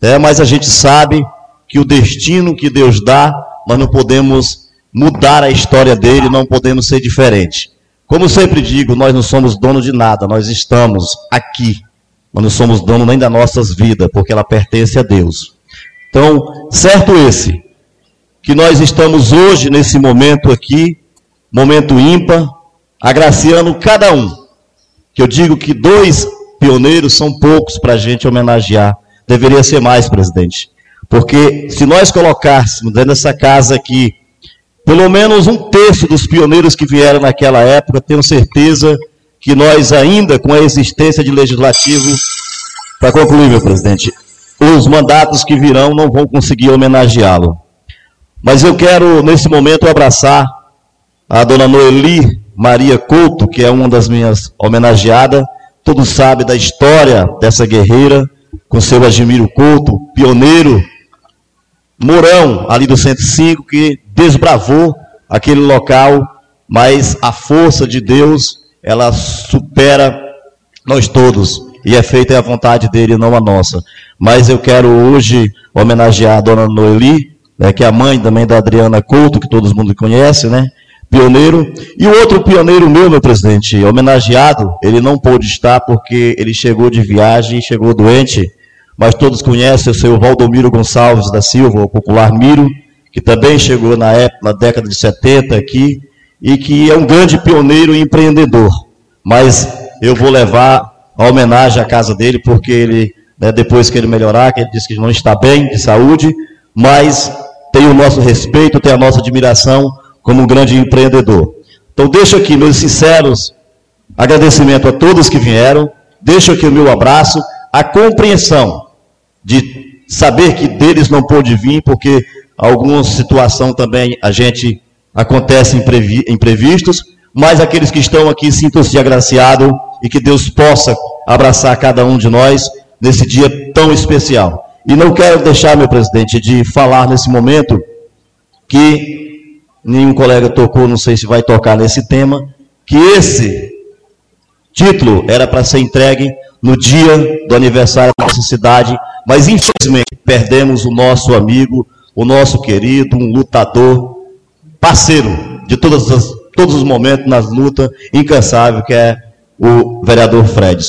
é, mas a gente sabe que o destino que Deus dá, nós não podemos mudar a história dele, não podemos ser diferente. Como sempre digo, nós não somos dono de nada, nós estamos aqui. Nós não somos dono nem das nossas vidas, porque ela pertence a Deus. Então, certo esse, que nós estamos hoje, nesse momento aqui, momento ímpar, agraciando cada um. Que eu digo que dois pioneiros são poucos para a gente homenagear. Deveria ser mais, presidente. Porque se nós colocássemos dentro dessa casa aqui, pelo menos um terço dos pioneiros que vieram naquela época, tenho certeza que nós ainda, com a existência de legislativo, para concluir, meu presidente, os mandatos que virão não vão conseguir homenageá-lo. Mas eu quero, nesse momento, abraçar a dona Noeli Maria Couto, que é uma das minhas homenageadas. Todos sabem da história dessa guerreira, com seu Admiro Couto, pioneiro Mourão, ali do 105, que desbravou aquele local, mas a força de Deus, ela supera nós todos, e é feita a vontade dele, não a nossa. Mas eu quero hoje homenagear a dona Noeli, né, que é a mãe também da Adriana Couto, que todo mundo conhece, né? Pioneiro. E o outro pioneiro meu, meu presidente, homenageado, ele não pôde estar porque ele chegou de viagem, chegou doente, mas todos conhecem o seu Valdomiro Gonçalves da Silva, o popular Miro, que também chegou na época, na década de 70 aqui, e que é um grande pioneiro e empreendedor. Mas eu vou levar a homenagem à casa dele, porque ele, né, depois que ele melhorar, que ele disse que não está bem de saúde, mas tem o nosso respeito, tem a nossa admiração como um grande empreendedor. Então deixo aqui meus sinceros agradecimentos a todos que vieram, deixo aqui o meu abraço, a compreensão de saber que deles não pôde vir, porque alguma situação também a gente acontece imprevi, imprevistos, mas aqueles que estão aqui sintam-se agraciados e que Deus possa abraçar cada um de nós nesse dia tão especial. E não quero deixar, meu presidente, de falar nesse momento que nenhum colega tocou, não sei se vai tocar nesse tema, que esse título era para ser entregue no dia do aniversário da nossa cidade, mas infelizmente perdemos o nosso amigo, o nosso querido, um lutador, parceiro de todas as, todos os momentos nas lutas, incansável, que é o vereador Fred.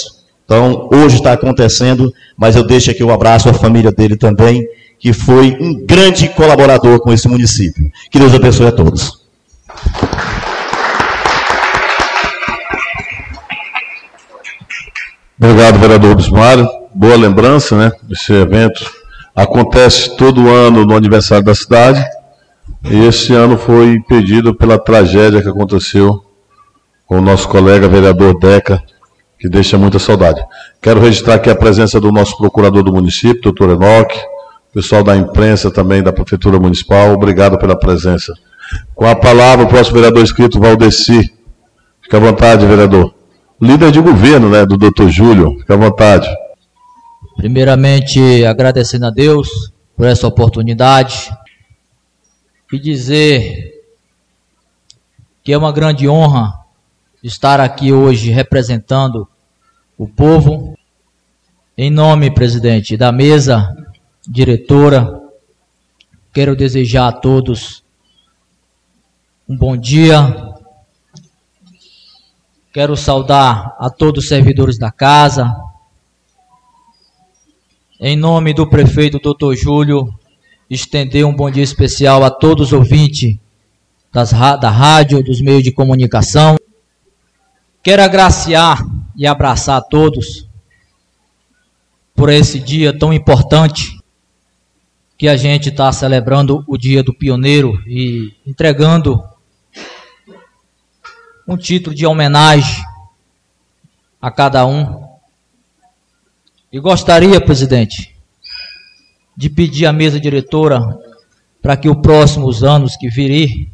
Então, hoje está acontecendo, mas eu deixo aqui um abraço à família dele também, que foi um grande colaborador com esse município. Que Deus abençoe a todos. Obrigado, vereador Bismar boa lembrança, né? Esse evento acontece todo ano no aniversário da cidade. E esse ano foi impedido pela tragédia que aconteceu com o nosso colega vereador Deca, que deixa muita saudade. Quero registrar aqui a presença do nosso procurador do município, doutor Enoque, pessoal da imprensa também da Prefeitura Municipal, obrigado pela presença. Com a palavra, o próximo vereador inscrito, Valdeci. Fique à vontade, vereador. Líder de governo, né, do doutor Júlio. Fique à vontade. Primeiramente, agradecendo a Deus por essa oportunidade e dizer que é uma grande honra estar aqui hoje representando o povo. Em nome, presidente, da mesa diretora, quero desejar a todos um bom dia. Quero saudar a todos os servidores da casa, em nome do prefeito Dr. Júlio, estender um bom dia especial a todos os ouvintes das, da rádio, dos meios de comunicação. Quero agraciar e abraçar a todos por esse dia tão importante que a gente está celebrando o Dia do Pioneiro e entregando um título de homenagem a cada um. E gostaria, presidente, de pedir à mesa diretora para que os próximos anos que virem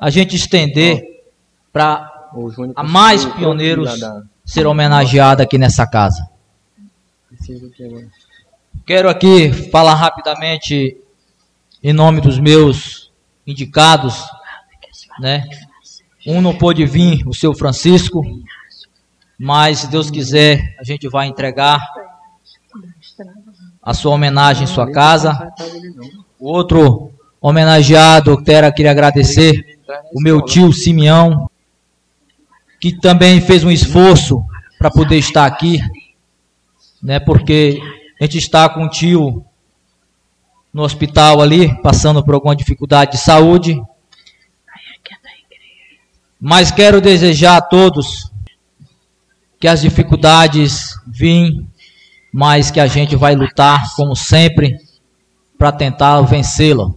a gente estender para a mais pioneiros ser homenageado aqui nessa casa. Quero aqui falar rapidamente em nome dos meus indicados, né? Um não pôde vir, o seu Francisco, mas se Deus quiser, a gente vai entregar a sua homenagem em sua casa. O outro homenageado, quero queria agradecer o meu tio Simeão, que também fez um esforço para poder estar aqui, né? Porque a gente está com um tio no hospital ali, passando por alguma dificuldade de saúde. Mas quero desejar a todos que as dificuldades vêm, mas que a gente vai lutar, como sempre, para tentar vencê-la.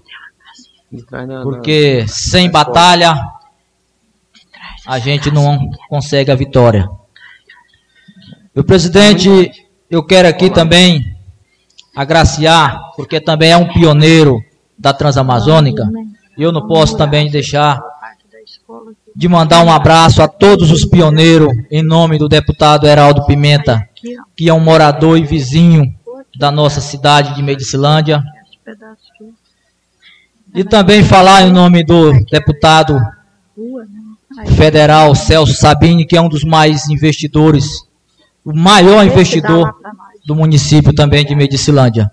Porque sem batalha a gente não consegue a vitória. O presidente, eu quero aqui também agraciar, porque também é um pioneiro da Transamazônica. E eu não posso também deixar de mandar um abraço a todos os pioneiros em nome do deputado Heraldo Pimenta, que é um morador e vizinho da nossa cidade de Medicilândia. E também falar em nome do deputado federal Celso Sabini, que é um dos mais investidores, o maior investidor do município também de Medicilândia.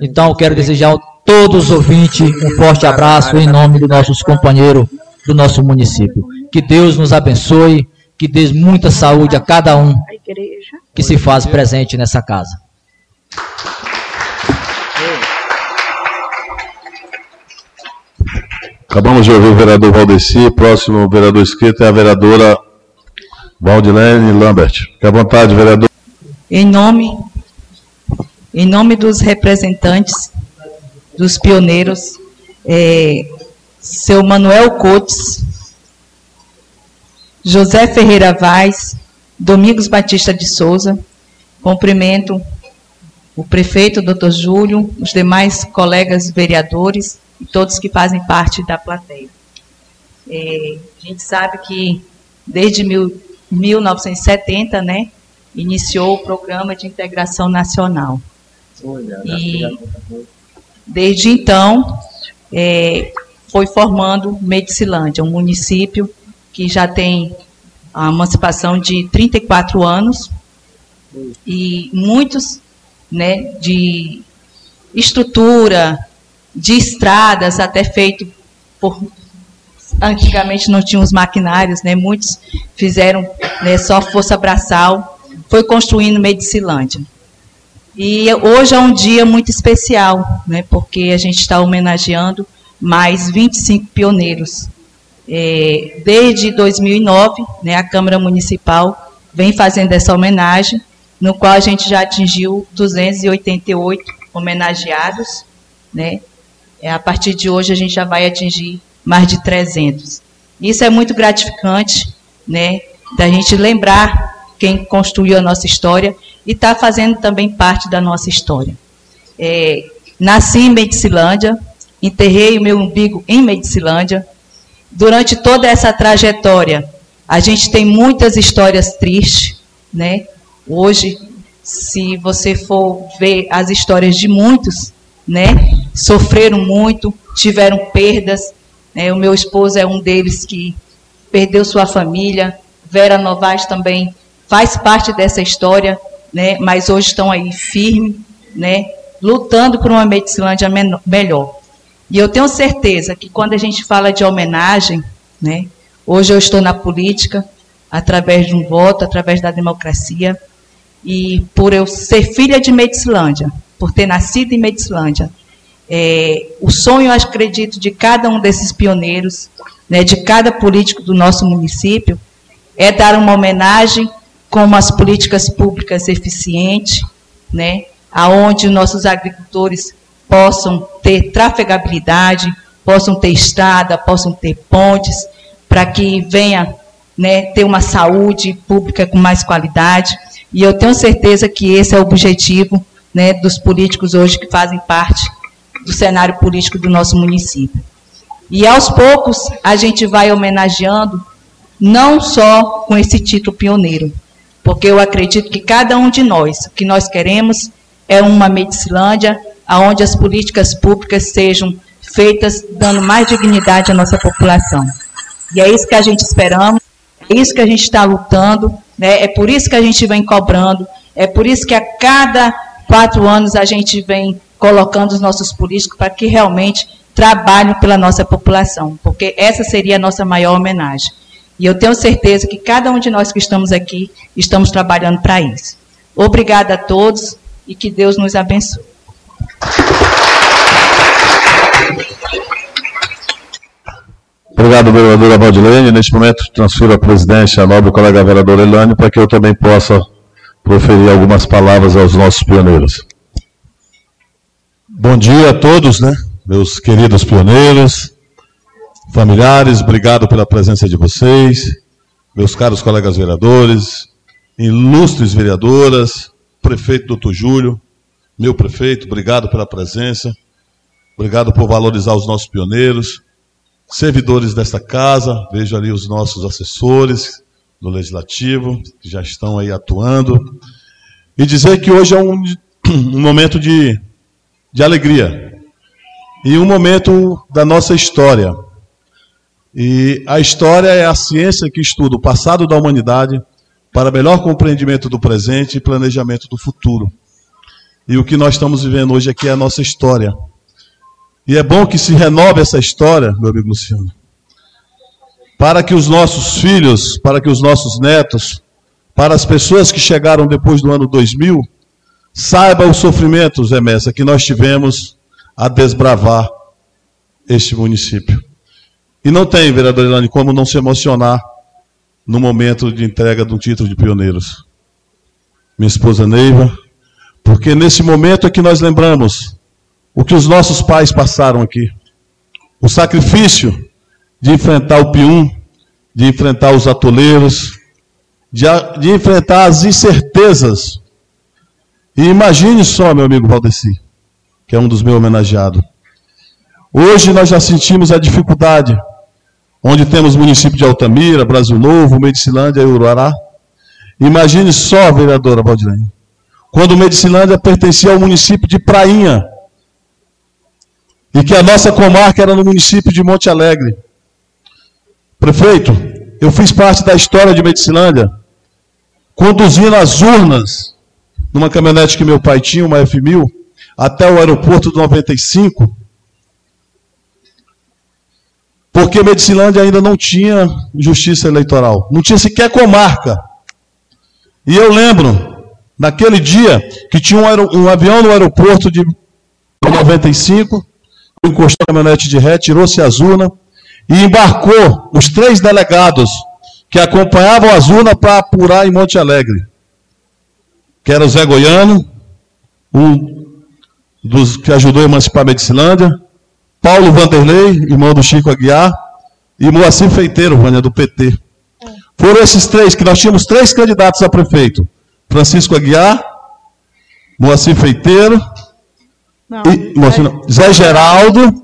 Então, quero desejar a todos os ouvintes um forte abraço em nome dos nossos companheiros do nosso município. Que Deus nos abençoe, que dê muita saúde a cada um que se faz presente nessa casa. Acabamos de ouvir o vereador Valdeci, próximo vereador inscrito é a vereadora Valdilene Lambert. Fique à vontade, vereador. Em nome, em nome dos representantes, dos pioneiros, é, seu Manuel Cotes, José Ferreira Vaz, Domingos Batista de Souza, cumprimento o prefeito, doutor Júlio, os demais colegas vereadores, e todos que fazem parte da plateia. É, a gente sabe que desde mil, 1970, né, iniciou o programa de integração nacional. E desde então é, foi formando Medicilândia, um município que já tem a emancipação de 34 anos e muitos né, de estrutura, de estradas até feito por antigamente não tinha os maquinários, né? Muitos fizeram né, só força braçal, foi construindo Medicilândia. E hoje é um dia muito especial, né? Porque a gente está homenageando mais 25 pioneiros. É, desde 2009, né, a Câmara Municipal vem fazendo essa homenagem, no qual a gente já atingiu 288 homenageados, né? É, a partir de hoje a gente já vai atingir mais de 300. Isso é muito gratificante, né, da gente lembrar quem construiu a nossa história e está fazendo também parte da nossa história. É, nasci em Medicilândia, enterrei o meu umbigo em Medicilândia. Durante toda essa trajetória, a gente tem muitas histórias tristes, né? Hoje, se você for ver as histórias de muitos, né? Sofreram muito, tiveram perdas. Né? O meu esposo é um deles que perdeu sua família. Vera Novaes também faz parte dessa história, né? Mas hoje estão aí firme, né? Lutando por uma Medicilândia melhor. E eu tenho certeza que quando a gente fala de homenagem, né? Hoje eu estou na política através de um voto, através da democracia, e por eu ser filha de Medicilândia, por ter nascido em Medicilândia, É, o sonho, acredito, de cada um desses pioneiros, né, de cada político do nosso município, é dar uma homenagem com umas políticas públicas eficientes, né, aonde nossos agricultores possam ter trafegabilidade, possam ter estrada, possam ter pontes, para que venha né, ter uma saúde pública com mais qualidade. E eu tenho certeza que esse é o objetivo né, dos políticos hoje que fazem parte do cenário político do nosso município. E aos poucos a gente vai homenageando, não só com esse título pioneiro, porque eu acredito que cada um de nós, o que nós queremos é uma Medicilândia onde as políticas públicas sejam feitas dando mais dignidade à nossa população. E é isso que a gente esperamos, é isso que a gente está lutando, né? é por isso que a gente vem cobrando, é por isso que a cada quatro anos a gente vem colocando os nossos políticos para que realmente trabalhem pela nossa população, porque essa seria a nossa maior homenagem. E eu tenho certeza que cada um de nós que estamos aqui estamos trabalhando para isso. Obrigada a todos e que Deus nos abençoe. Obrigado, vereadora Valdilene. Neste momento, transfiro a presidência à nobre colega vereadora Elane para que eu também possa proferir algumas palavras aos nossos pioneiros. Bom dia a todos, né? Meus queridos pioneiros, familiares, obrigado pela presença de vocês, meus caros colegas vereadores, ilustres vereadoras, prefeito doutor Júlio, meu prefeito, obrigado pela presença, obrigado por valorizar os nossos pioneiros, servidores desta casa, vejo ali os nossos assessores do Legislativo, que já estão aí atuando, e dizer que hoje é um, um momento de, de alegria, e um momento da nossa história. E a história é a ciência que estuda o passado da humanidade para melhor compreendimento do presente e planejamento do futuro. E o que nós estamos vivendo hoje aqui é a nossa história. E é bom que se renove essa história, meu amigo Luciano, para que os nossos filhos, para que os nossos netos, para as pessoas que chegaram depois do ano 2000, saibam os sofrimentos, Zé Messa, que nós tivemos a desbravar este município. E não tem, vereador Elane, como não se emocionar no momento de entrega um título de pioneiros. Minha esposa Neiva, porque nesse momento é que nós lembramos o que os nossos pais passaram aqui. O sacrifício de enfrentar o pium, de enfrentar os atoleiros, de, de enfrentar as incertezas. E imagine só, meu amigo Valdeci, que é um dos meus homenageados. Hoje nós já sentimos a dificuldade, onde temos município de Altamira, Brasil Novo, Medicilândia e Uruará. Imagine só, vereadora Valdilene, quando Medicilândia pertencia ao município de Prainha, e que a nossa comarca era no município de Monte Alegre. Prefeito, eu fiz parte da história de Medicilândia, conduzindo as urnas numa caminhonete que meu pai tinha, uma F1000, até o aeroporto do 95, porque Medicilândia ainda não tinha justiça eleitoral, não tinha sequer comarca. E eu lembro, naquele dia, que tinha um, um avião no aeroporto de 95, encostou a caminhonete de ré, tirou-se a urnas e embarcou os três delegados que acompanhavam a urnas para apurar em Monte Alegre. Que era o Zé Goiano, um dos que ajudou a emancipar a Medicilândia, Paulo Vanderlei, irmão do Chico Aguiar, e Moacir Feiteiro, Vânia, do PT. Foram esses três, que nós tínhamos três candidatos a prefeito. Francisco Aguiar, Moacir Feiteiro não, e, Moacir, não, Zé Geraldo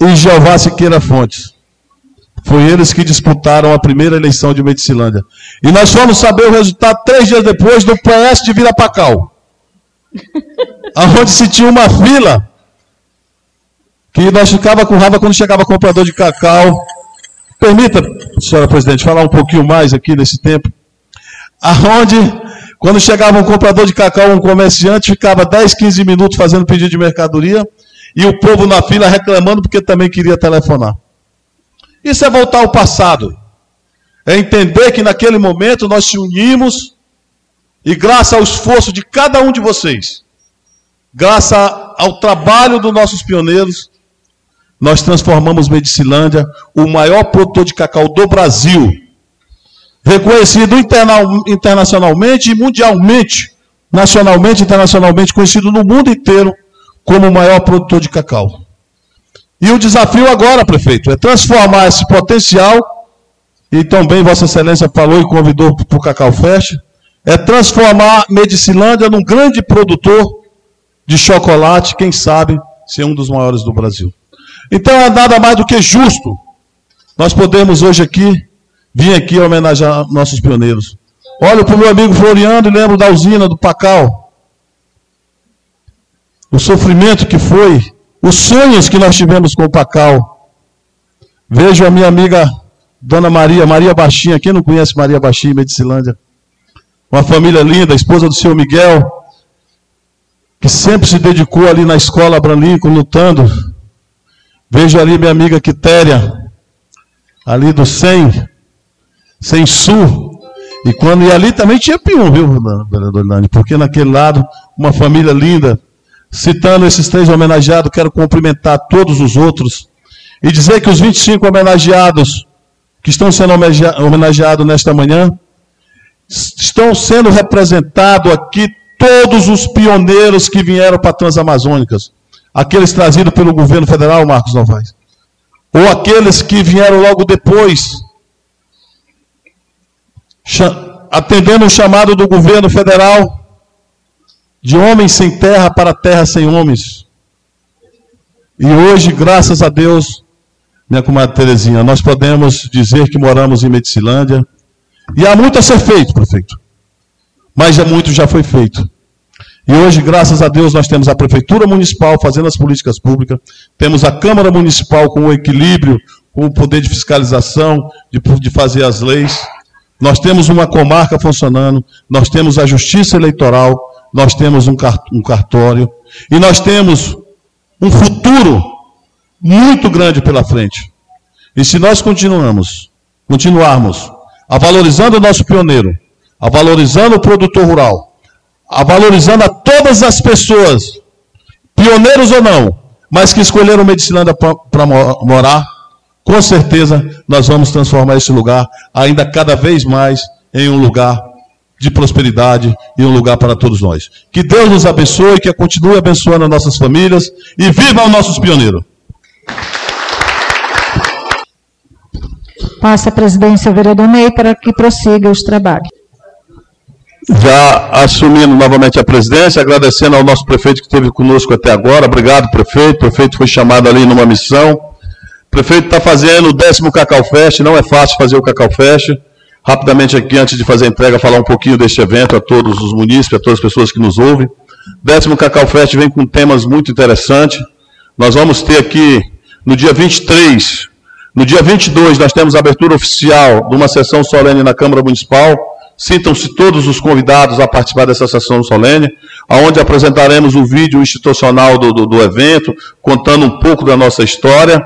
e Jeová Siqueira Fontes. Foi eles que disputaram a primeira eleição de Medicilândia. E nós fomos saber o resultado três dias depois do PS de Virapacal. Onde se tinha uma fila que nós ficava com raiva quando chegava comprador de cacau. Permita, senhora presidente, falar um pouquinho mais aqui nesse tempo. Aonde, quando chegava um comprador de cacau, um comerciante, ficava 10, 15 minutos fazendo pedido de mercadoria e o povo na fila reclamando porque também queria telefonar. Isso é voltar ao passado. É entender que naquele momento nós se unimos e graças ao esforço de cada um de vocês, graças ao trabalho dos nossos pioneiros, nós transformamos Medicilândia, o maior produtor de cacau do Brasil, reconhecido internacionalmente e mundialmente, nacionalmente e internacionalmente, conhecido no mundo inteiro como o maior produtor de cacau. E o desafio agora, prefeito, é transformar esse potencial, e também Vossa Excelência falou e convidou para o Cacau Fest, é transformar Medicilândia num grande produtor de chocolate, quem sabe ser um dos maiores do Brasil. Então é nada mais do que justo nós podemos hoje aqui vir aqui homenagear nossos pioneiros. Olho para o meu amigo Floriano e lembro da usina do Pacal. O sofrimento que foi, os sonhos que nós tivemos com o Pacal. Vejo a minha amiga Dona Maria, Maria Baixinha, quem não conhece Maria Baixinha, Medicilândia? Uma família linda, esposa do senhor Miguel, que sempre se dedicou ali na escola Abraham lutando. Vejo ali minha amiga Quitéria, ali do 100, 100 Sul. E quando e ali também tinha pium, viu, vereador Nani? Porque naquele lado, uma família linda. Citando esses três homenageados, quero cumprimentar todos os outros e dizer que os 25 homenageados que estão sendo homenageados nesta manhã estão sendo representados aqui todos os pioneiros que vieram para Transamazônicas. Aqueles trazidos pelo governo federal, Marcos Novaes. Ou aqueles que vieram logo depois, atendendo o chamado do governo federal de homens sem terra para terra sem homens. E hoje, graças a Deus, minha comadre Terezinha, nós podemos dizer que moramos em Medicilândia. E há muito a ser feito, prefeito. Mas já muito já foi feito. E hoje, graças a Deus, nós temos a Prefeitura Municipal fazendo as políticas públicas, temos a Câmara Municipal com o equilíbrio, com o poder de fiscalização, de, de fazer as leis. Nós temos uma comarca funcionando, nós temos a Justiça Eleitoral, nós temos um, cartório, e nós temos um futuro muito grande pela frente. E se nós continuamos, continuarmos a valorizando o nosso pioneiro, a valorizando o produtor rural, a valorizando a todas as pessoas, pioneiros ou não, mas que escolheram Medicilândia para morar, com certeza nós vamos transformar esse lugar ainda cada vez mais em um lugar de prosperidade e um lugar para todos nós. Que Deus nos abençoe, que continue abençoando as nossas famílias e viva os nossos pioneiros. Passa a presidência ao vereador Ney para que prossiga os trabalhos já assumindo novamente a presidência, agradecendo ao nosso prefeito que esteve conosco até agora. Obrigado, prefeito. O prefeito foi chamado ali numa missão. O prefeito está fazendo o décimo Cacau Fest, não é fácil fazer o Cacau Fest. Rapidamente aqui, antes de fazer a entrega, falar um pouquinho deste evento a todos os munícipes, a todas as pessoas que nos ouvem. Décimo Cacau Fest vem com temas muito interessantes. Nós vamos ter aqui, no dia 23, no dia 22, nós temos a abertura oficial de uma sessão solene na Câmara Municipal, Sintam-se todos os convidados a participar dessa sessão solene, onde apresentaremos o vídeo institucional do, do, do evento, contando um pouco da nossa história.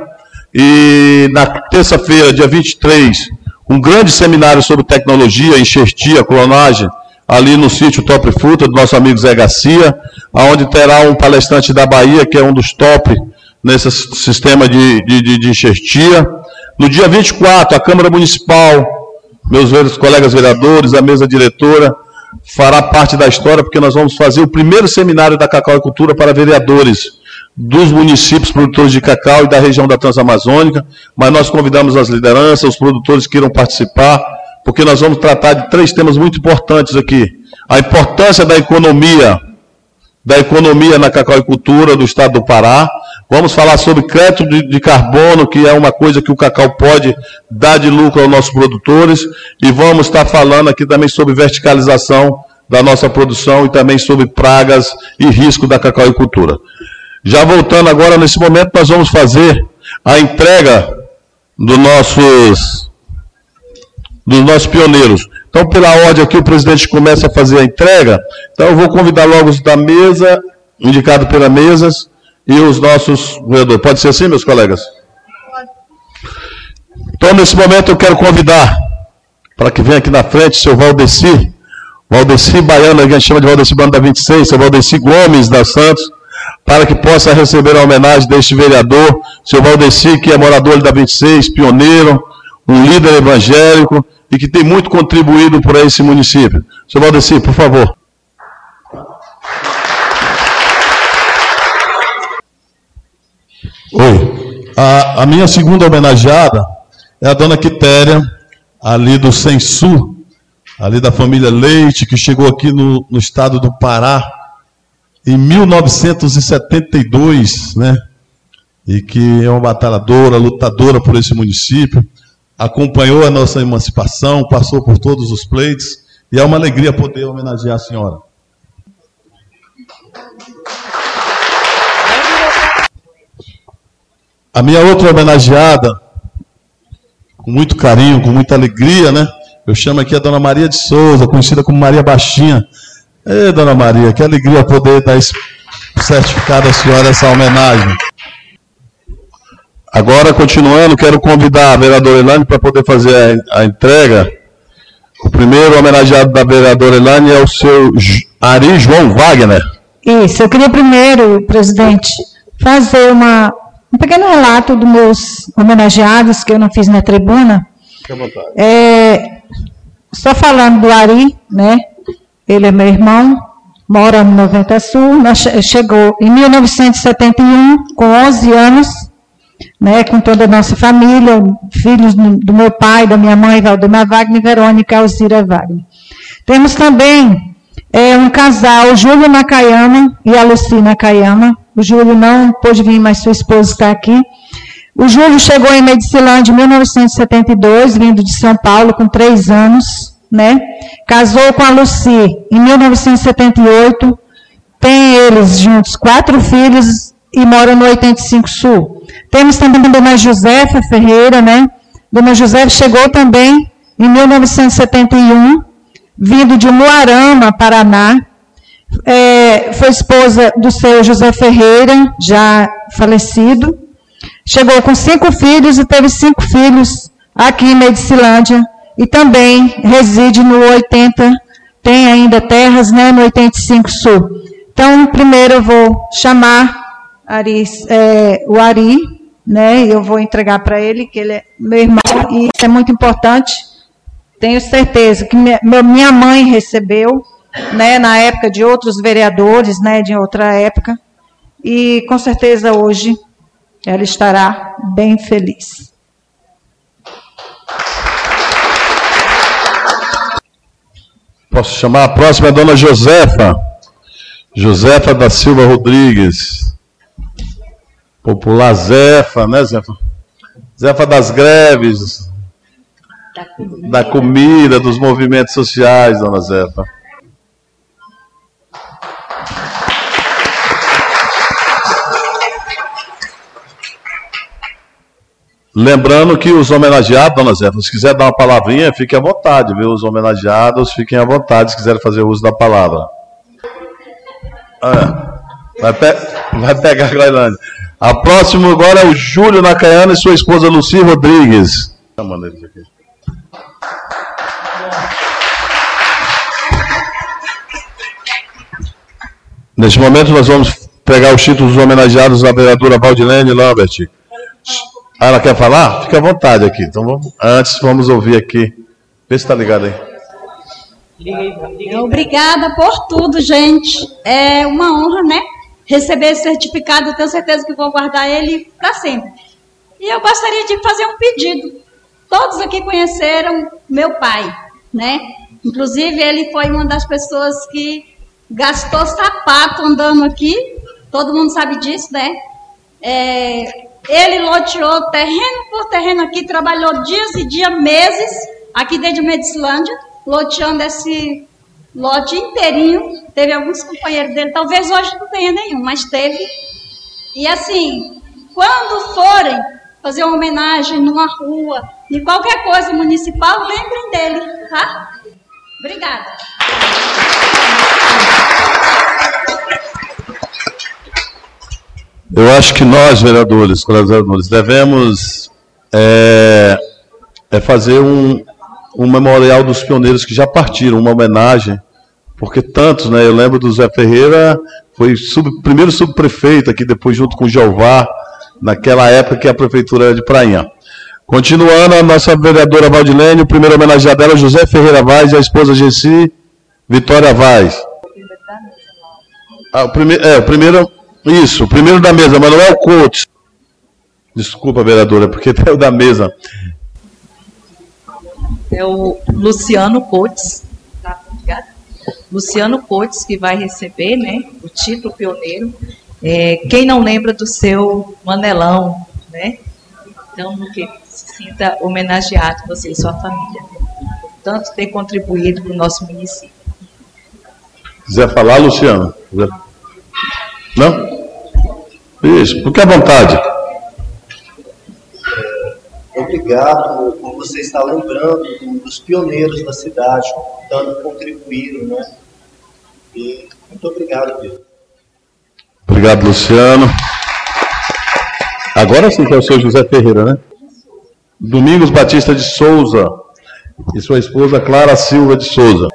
E na terça-feira, dia 23, um grande seminário sobre tecnologia, enxertia, clonagem, ali no sítio Top Fruta, do nosso amigo Zé Garcia, onde terá um palestrante da Bahia, que é um dos top nesse sistema de, de, de enxertia. No dia 24, a Câmara Municipal meus colegas vereadores, a mesa diretora, fará parte da história, porque nós vamos fazer o primeiro seminário da Cacau e Cultura para vereadores dos municípios produtores de cacau e da região da Transamazônica, mas nós convidamos as lideranças, os produtores que irão participar, porque nós vamos tratar de três temas muito importantes aqui. A importância da economia, da economia na cacauicultura do estado do Pará, Vamos falar sobre crédito de, de, carbono, que é uma coisa que o cacau pode dar de lucro aos nossos produtores. E vamos estar falando aqui também sobre verticalização da nossa produção e também sobre pragas e risco da cacauicultura. Já voltando agora, nesse momento, nós vamos fazer a entrega dos nossos, dos nossos pioneiros. Então, pela ordem aqui, o presidente começa a fazer a entrega. Então, eu vou convidar logo os da mesa, indicado pela mesas e os nossos vereadores. Pode ser assim, meus colegas? Então, nesse momento, eu quero convidar para que venha aqui na frente o seu Valdeci, Valdeci Baiano, a gente chama de Valdeci Baiano da 26, seu Valdeci Gomes da Santos, para que possa receber a homenagem deste vereador, seu Valdeci, que é morador da 26, pioneiro, um líder evangélico e que tem muito contribuído para esse município. Seu Valdeci, por favor. Oi. A, a, minha segunda homenageada é a dona Quitéria, ali do Sensu, ali da família Leite, que chegou aqui no, no estado do Pará em 1972, né? E que é uma batalhadora, lutadora por esse município, acompanhou a nossa emancipação, passou por todos os pleitos, e é uma alegria poder homenagear a senhora. A minha outra homenageada, com muito carinho, com muita alegria, né? Eu chamo aqui a Dona Maria de Souza, conhecida como Maria Baixinha. Ei, Dona Maria, que alegria poder dar esse certificado à senhora, essa homenagem. Agora, continuando, quero convidar a vereadora Elane para poder fazer a, a, entrega. O primeiro homenageado da vereadora Elane é o seu Ari João Wagner. Isso, eu queria primeiro, presidente, fazer uma, um pequeno relato dos meus homenageados que eu não fiz na tribuna. Fique à vontade. É, só falando do Ari, né? Ele é meu irmão, mora no 90 Sul, chegou em 1971, com 11 anos, né, com toda a nossa família, filhos do meu pai, da minha mãe, Valdemar Wagner Verônica Alzira Wagner. Temos também é, um casal, Júlio Nakayama e a Luci Nakayama. O Júlio não pôde vir, mas sua esposa está aqui. O Júlio chegou em Medicilândia em 1972, vindo de São Paulo, com três anos né? Casou com a Lucy em 1978, tem eles juntos quatro filhos e mora no 85 Sul. Temos também a Dona Josefa Ferreira, né? Dona Josefa chegou também em 1971, vindo de Moarama, Paraná. É, foi esposa do seu José Ferreira, já falecido. Chegou com cinco filhos e teve cinco filhos aqui em Medicilândia, e também reside no 80, tem ainda terras né, no 85 Sul. Então, primeiro eu vou chamar é, o Ari, né, eu vou entregar para ele, que ele é meu irmão, e isso é muito importante. Tenho certeza que minha, minha mãe recebeu, né, na época de outros vereadores, né, de outra época, e com certeza hoje ela estará bem feliz. Posso chamar a próxima, a dona Josefa. Josefa da Silva Rodrigues. Popular Zefa, né, Zefa? Zefa das greves, da comida, da comida dos movimentos sociais, dona Zefa. Lembrando que os homenageados, dona Zé, se quiser dar uma palavrinha, fique à vontade, viu? Os homenageados, fiquem à vontade se quiserem fazer uso da palavra. Ah, vai, pe vai pegar a Glailândia. A próxima agora é o Júlio Nakayana e sua esposa Luci Rodrigues. Chamando eles aqui. Neste momento nós vamos pegar os títulos dos homenageados da vereadora Valdilene Lambert. Ah, ela quer falar? Fica à vontade aqui. Então, vamos, antes, vamos ouvir aqui. Vê se está ligado aí. Obrigada por tudo, gente. É uma honra, né? Receber esse certificado. Tenho certeza que vou guardar ele para sempre. E eu gostaria de fazer um pedido. Todos aqui conheceram meu pai, né? Inclusive, ele foi uma das pessoas que gastou sapato andando aqui. Todo mundo sabe disso, né? É, ele loteou terreno por terreno aqui, trabalhou dias e dias, meses, aqui dentro de Medicilândia, loteando esse lote inteirinho. Teve alguns companheiros dele, talvez hoje não tenha nenhum, mas teve. E assim, quando forem fazer uma homenagem numa rua, em qualquer coisa municipal, lembrem dele, tá? Obrigada. Eu acho que nós, vereadores, vereadores, devemos é, é fazer um, um memorial dos pioneiros que já partiram, uma homenagem porque tantos, né? Eu lembro do Zé Ferreira, foi sub, primeiro subprefeito aqui, depois junto com o Jeová, naquela época que a prefeitura era de Prainha. Continuando, a nossa vereadora Valdilene, o primeiro homenageado dela, José Ferreira Vaz, e a esposa Gessi Vitória Vaz. Ah, o primeiro, é, o primeiro, isso, o primeiro da mesa, Manuel Coates. Desculpa, vereadora, porque tem o da mesa. É o Luciano Coates. Tá, obrigada. Luciano Coates, que vai receber né, o título pioneiro. É, quem não lembra do seu Manelão, né? Então, que se sinta homenageado, você e sua família, por tanto ter contribuído para o nosso município. Quiser falar, Luciano? Não? Isso, fique à vontade. Obrigado por você estar lembrando dos pioneiros da cidade, tanto contribuíram, né? E muito obrigado, Pedro. Obrigado, Luciano. Agora sim que é o seu José Ferreira, né? Domingos Batista de Souza e sua esposa Clara Silva de Souza.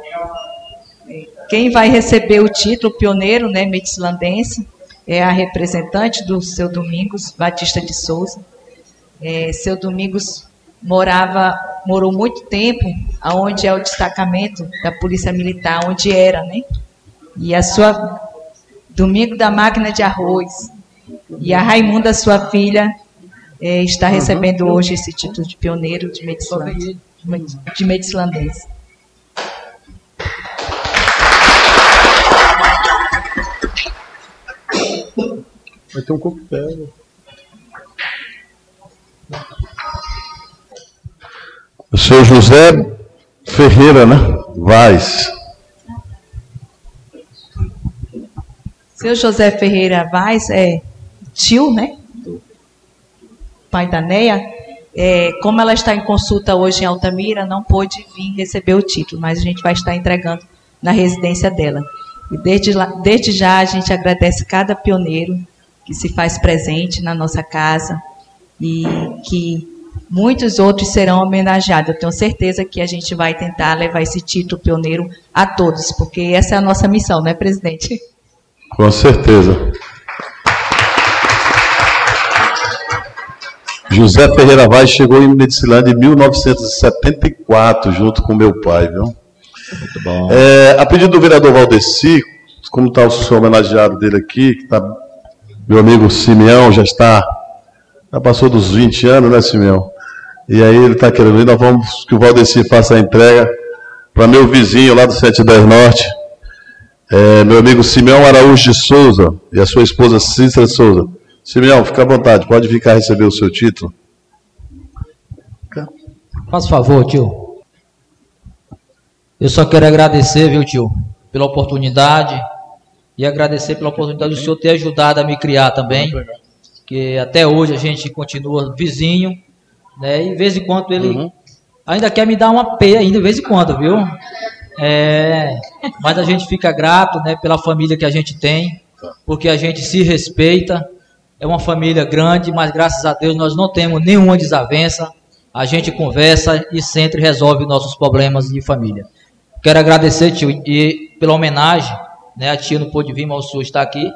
Quem vai receber o título pioneiro, né, medislandense, é a representante do seu Domingos Batista de Souza. É, seu Domingos morava, morou muito tempo aonde é o destacamento da Polícia Militar, onde era, né? E a sua Domingo da Máquina de Arroz. E a Raimunda, sua filha, é, está recebendo hoje esse título de pioneiro de Medislandense. De Medislandense. Vai ter um coquetel. O senhor José Ferreira, né? Vaz. Seu José Ferreira Vaz é tio, né? Do pai da Neia. É, como ela está em consulta hoje em Altamira, não pôde vir receber o título, mas a gente vai estar entregando na residência dela. E desde, lá, desde já a gente agradece cada pioneiro que se faz presente na nossa casa e que muitos outros serão homenageados. Eu tenho certeza que a gente vai tentar levar esse título pioneiro a todos, porque essa é a nossa missão, não é, presidente? Com certeza. José Ferreira Vaz chegou em Medicilândia em 1974, junto com meu pai, viu? Muito bom. É, a pedido do vereador Valdeci, como está o seu homenageado dele aqui, que está meu amigo Simeão já está, já passou dos 20 anos, né, Simeão? E aí ele está querendo nós vamos que o Valdeci faça a entrega para meu vizinho lá do 710 Norte, é, meu amigo Simeão Araújo de Souza e a sua esposa Cícera Souza. Simeão, fica à vontade, pode ficar receber o seu título. Faz favor, tio. Eu só quero agradecer, viu, tio, pela oportunidade e agradecer pela oportunidade do senhor ter ajudado a me criar também. Que até hoje a gente continua vizinho, né? E de vez em quando ele uhum. ainda quer me dar uma P ainda, de vez em quando, viu? É, mas a gente fica grato, né, pela família que a gente tem, porque a gente se respeita. É uma família grande, mas graças a Deus nós não temos nenhuma desavença. A gente conversa e sempre resolve nossos problemas de família. Quero agradecer, tio, e pela homenagem né? A tia não pôde vir, mas o senhor está aqui.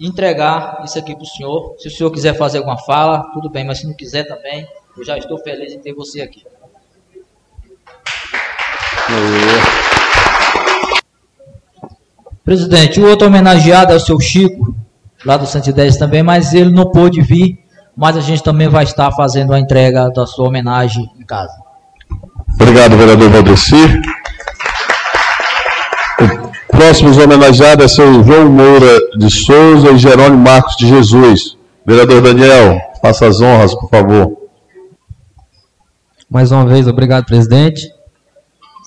Entregar isso aqui para o senhor. Se o senhor quiser fazer alguma fala, tudo bem, mas se não quiser também, eu já estou feliz em ter você aqui. Presidente, o outro homenageado é o seu Chico, lá do 110 também, mas ele não pôde vir, mas a gente também vai estar fazendo a entrega da sua homenagem em casa. Obrigado, vereador Valdeci próximos homenageados seu João Moura de Souza e Jerônimo Marcos de Jesus. Vereador Daniel, faça as honras, por favor. Mais uma vez, obrigado, presidente.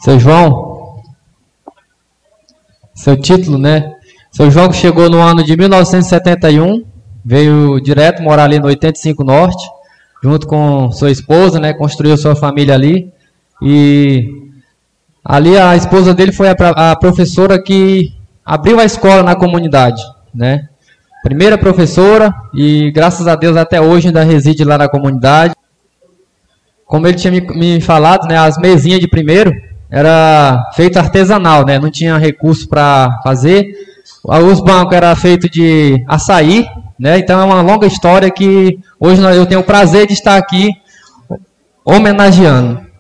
Seu João, seu título, né? Seu João chegou no ano de 1971, veio direto morar ali no 85 Norte, junto com sua esposa, né? Construiu sua família ali. E Ali a esposa dele foi a, a professora que abriu a escola na comunidade, né? Primeira professora e graças a Deus até hoje ainda reside lá na comunidade. Como ele tinha me, me falado, né, as mesinhas de primeiro era feito artesanal, né? Não tinha recurso para fazer. Os bancos eram feitos de açaí, né? Então é uma longa história que hoje eu tenho o prazer de estar aqui homenageando.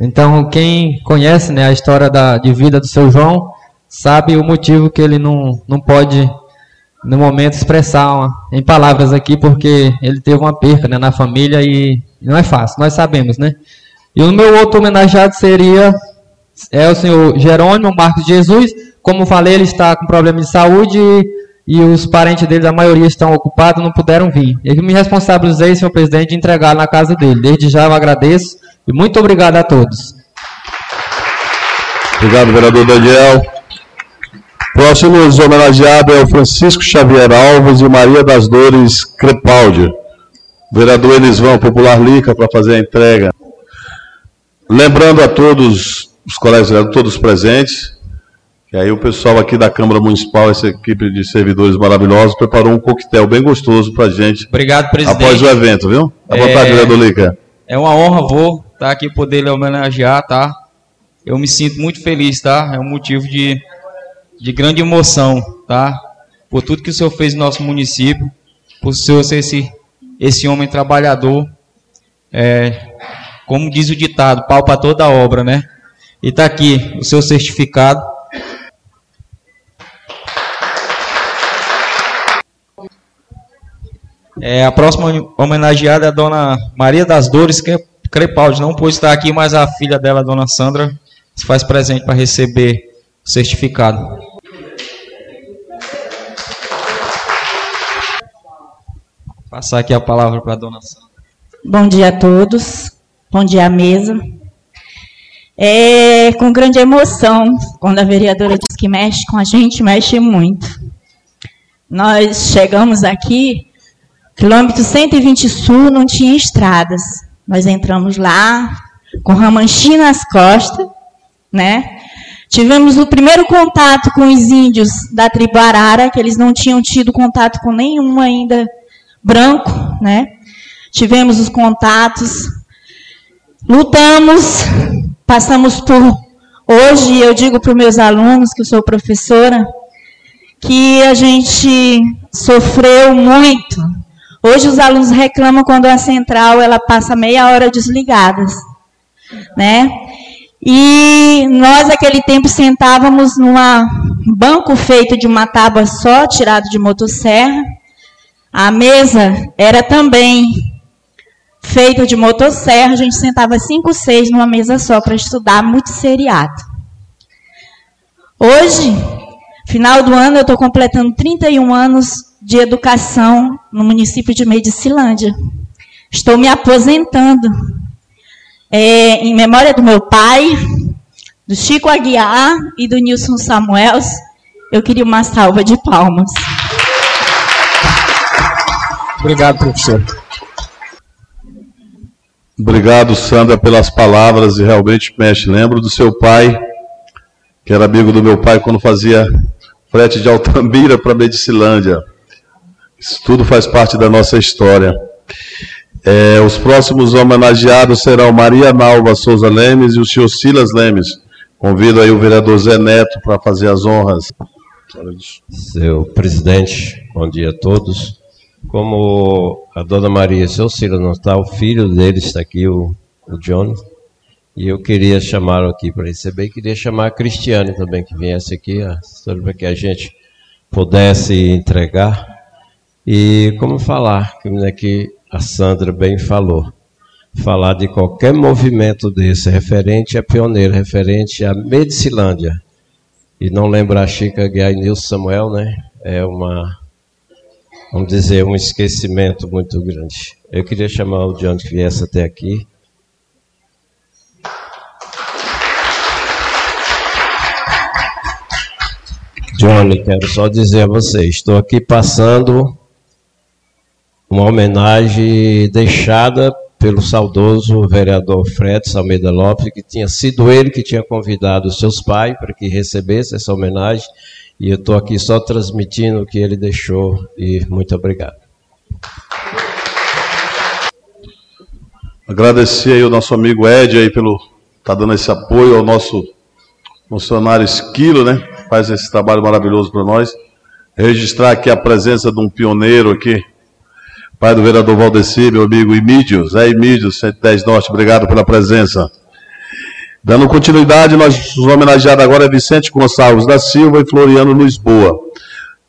Então, quem conhece né, a história da, de vida do seu João, sabe o motivo que ele não, não pode, no momento, expressar uma, em palavras aqui, porque ele teve uma perca né, na família e não é fácil, nós sabemos, né? E o meu outro homenageado seria é o senhor Jerônimo Marcos Jesus. Como falei, ele está com problema de saúde e, e os parentes dele, a maioria, estão ocupados, não puderam vir. Eu me responsabilizei, senhor presidente, de entregar na casa dele. Desde já eu agradeço e muito obrigado a todos. Obrigado, vereador Daniel. Próximos homenageado é o Francisco Xavier Alves e Maria das Dores Crepaldi. Vereador Elisvão, Popular Lica, para fazer a entrega. Lembrando a todos os colegas todos presentes, e aí o pessoal aqui da Câmara Municipal, essa equipe de servidores maravilhosos, preparou um coquetel bem gostoso para gente. Obrigado, presidente. Após o evento, viu? À vontade, é... vereador Lica. É uma honra, vou estar tá aqui poder lhe homenagear, tá? Eu me sinto muito feliz, tá? É um motivo de, de grande emoção, tá? Por tudo que o senhor fez no nosso município, por o senhor ser esse, esse homem trabalhador, é, como diz o ditado, pau para toda a obra, né? E está aqui o seu certificado. É, a próxima homenageada é a dona Maria das Dores Crepaldi. Não pôde estar aqui, mas a filha dela, a dona Sandra, se faz presente para receber o certificado. Passar aqui a palavra para a dona Sandra. Bom dia a todos. Bom dia à mesa. É com grande emoção quando a vereadora diz que mexe com a gente, mexe muito. Nós chegamos aqui, quilômetro 120 sul, não tinha estradas. Nós entramos lá com Ramanchi nas costas, né? Tivemos o primeiro contato com os índios da tribo Arara, que eles não tinham tido contato com nenhum ainda branco, né? Tivemos os contatos, lutamos, Passamos por hoje, eu digo para os meus alunos, que eu sou professora, que a gente sofreu muito. Hoje os alunos reclamam quando a central ela passa meia hora desligada, né? E nós naquele tempo sentávamos numa banco feito de uma tábua só, tirado de motosserra. A mesa era também feita de motosserra, a gente sentava cinco, seis numa mesa só para estudar muito seriado. Hoje, final do ano, eu estou completando 31 anos de educação no município de Medicilândia. Estou me aposentando. É, em memória do meu pai, do Chico Aguiar e do Nilson Samuels, eu queria uma salva de palmas. Obrigado, professor. Obrigado, Sandra, pelas palavras e realmente mexe. Lembro do seu pai, que era amigo do meu pai quando fazia frete de Altambira para Medicilândia. Isso tudo faz parte da nossa história. É, os próximos homenageados serão Maria Nalva Souza Lemes e o senhor Silas Lemes. Convido aí o vereador Zé Neto para fazer as honras. Seu presidente, bom dia a todos. Como a dona Maria, seu Ciro não está, o filho dele está aqui, o, o John. E eu queria chamá-lo aqui para receber, e queria chamar a Cristiane também, que viesse aqui, para que a gente pudesse entregar. E como falar, que né, a Sandra bem falou, falar de qualquer movimento desse, referente a pioneiro, referente a Medicilândia, e não lembrar Chica Guiar e Samuel, né? É uma vamos dizer, um esquecimento muito grande. Eu queria chamar o John que viesse até aqui. Johnny, quero só dizer a você, estou aqui passando uma homenagem deixada pelo saudoso vereador Fred Salmeida Lopes, que tinha sido ele que tinha convidado os seus pais para que recebesse essa homenagem e eu estou aqui só transmitindo o que ele deixou e muito obrigado. Agradecer aí o nosso amigo Ed aí pelo tá dando esse apoio ao nosso funcionário Esquilo, né? Faz esse trabalho maravilhoso para nós. Registrar aqui a presença de um pioneiro aqui, pai do vereador Valdeci, meu amigo Imídio, Zé Imídio, 110 Norte, obrigado pela presença. Dando continuidade, nós os homenageados agora é Vicente Gonçalves da Silva e Floriano Lisboa.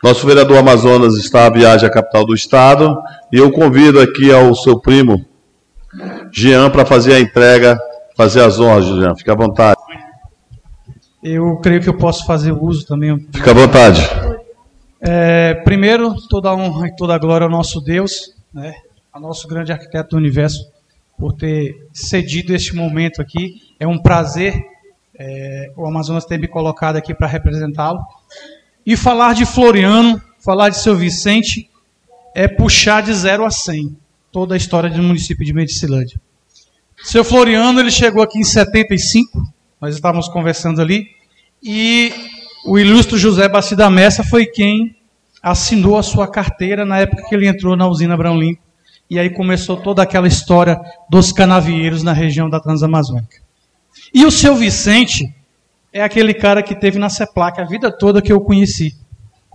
Nosso vereador Amazonas está à viagem à capital do estado e eu convido aqui ao seu primo, Jean, para fazer a entrega fazer as honras, Juliano. Fica à vontade. Eu creio que eu posso fazer uso também. Fica à vontade. É, primeiro, toda a honra e toda a glória ao nosso Deus, né, ao nosso grande arquiteto do universo, por ter cedido este momento aqui. É um prazer é, o Amazonas ter me colocado aqui para representá-lo. E falar de Floriano, falar de seu Vicente, é puxar de 0 a 100 toda a história do município de Medicilândia. Seu Floriano, ele chegou aqui em 75, nós estávamos conversando ali, e o ilustre José Bastida Messa foi quem assinou a sua carteira na época que ele entrou na usina Brão Limpo, e aí começou toda aquela história dos canavieiros na região da Transamazônica. E o seu Vicente é aquele cara que teve na CEPLAC a vida toda que eu conheci.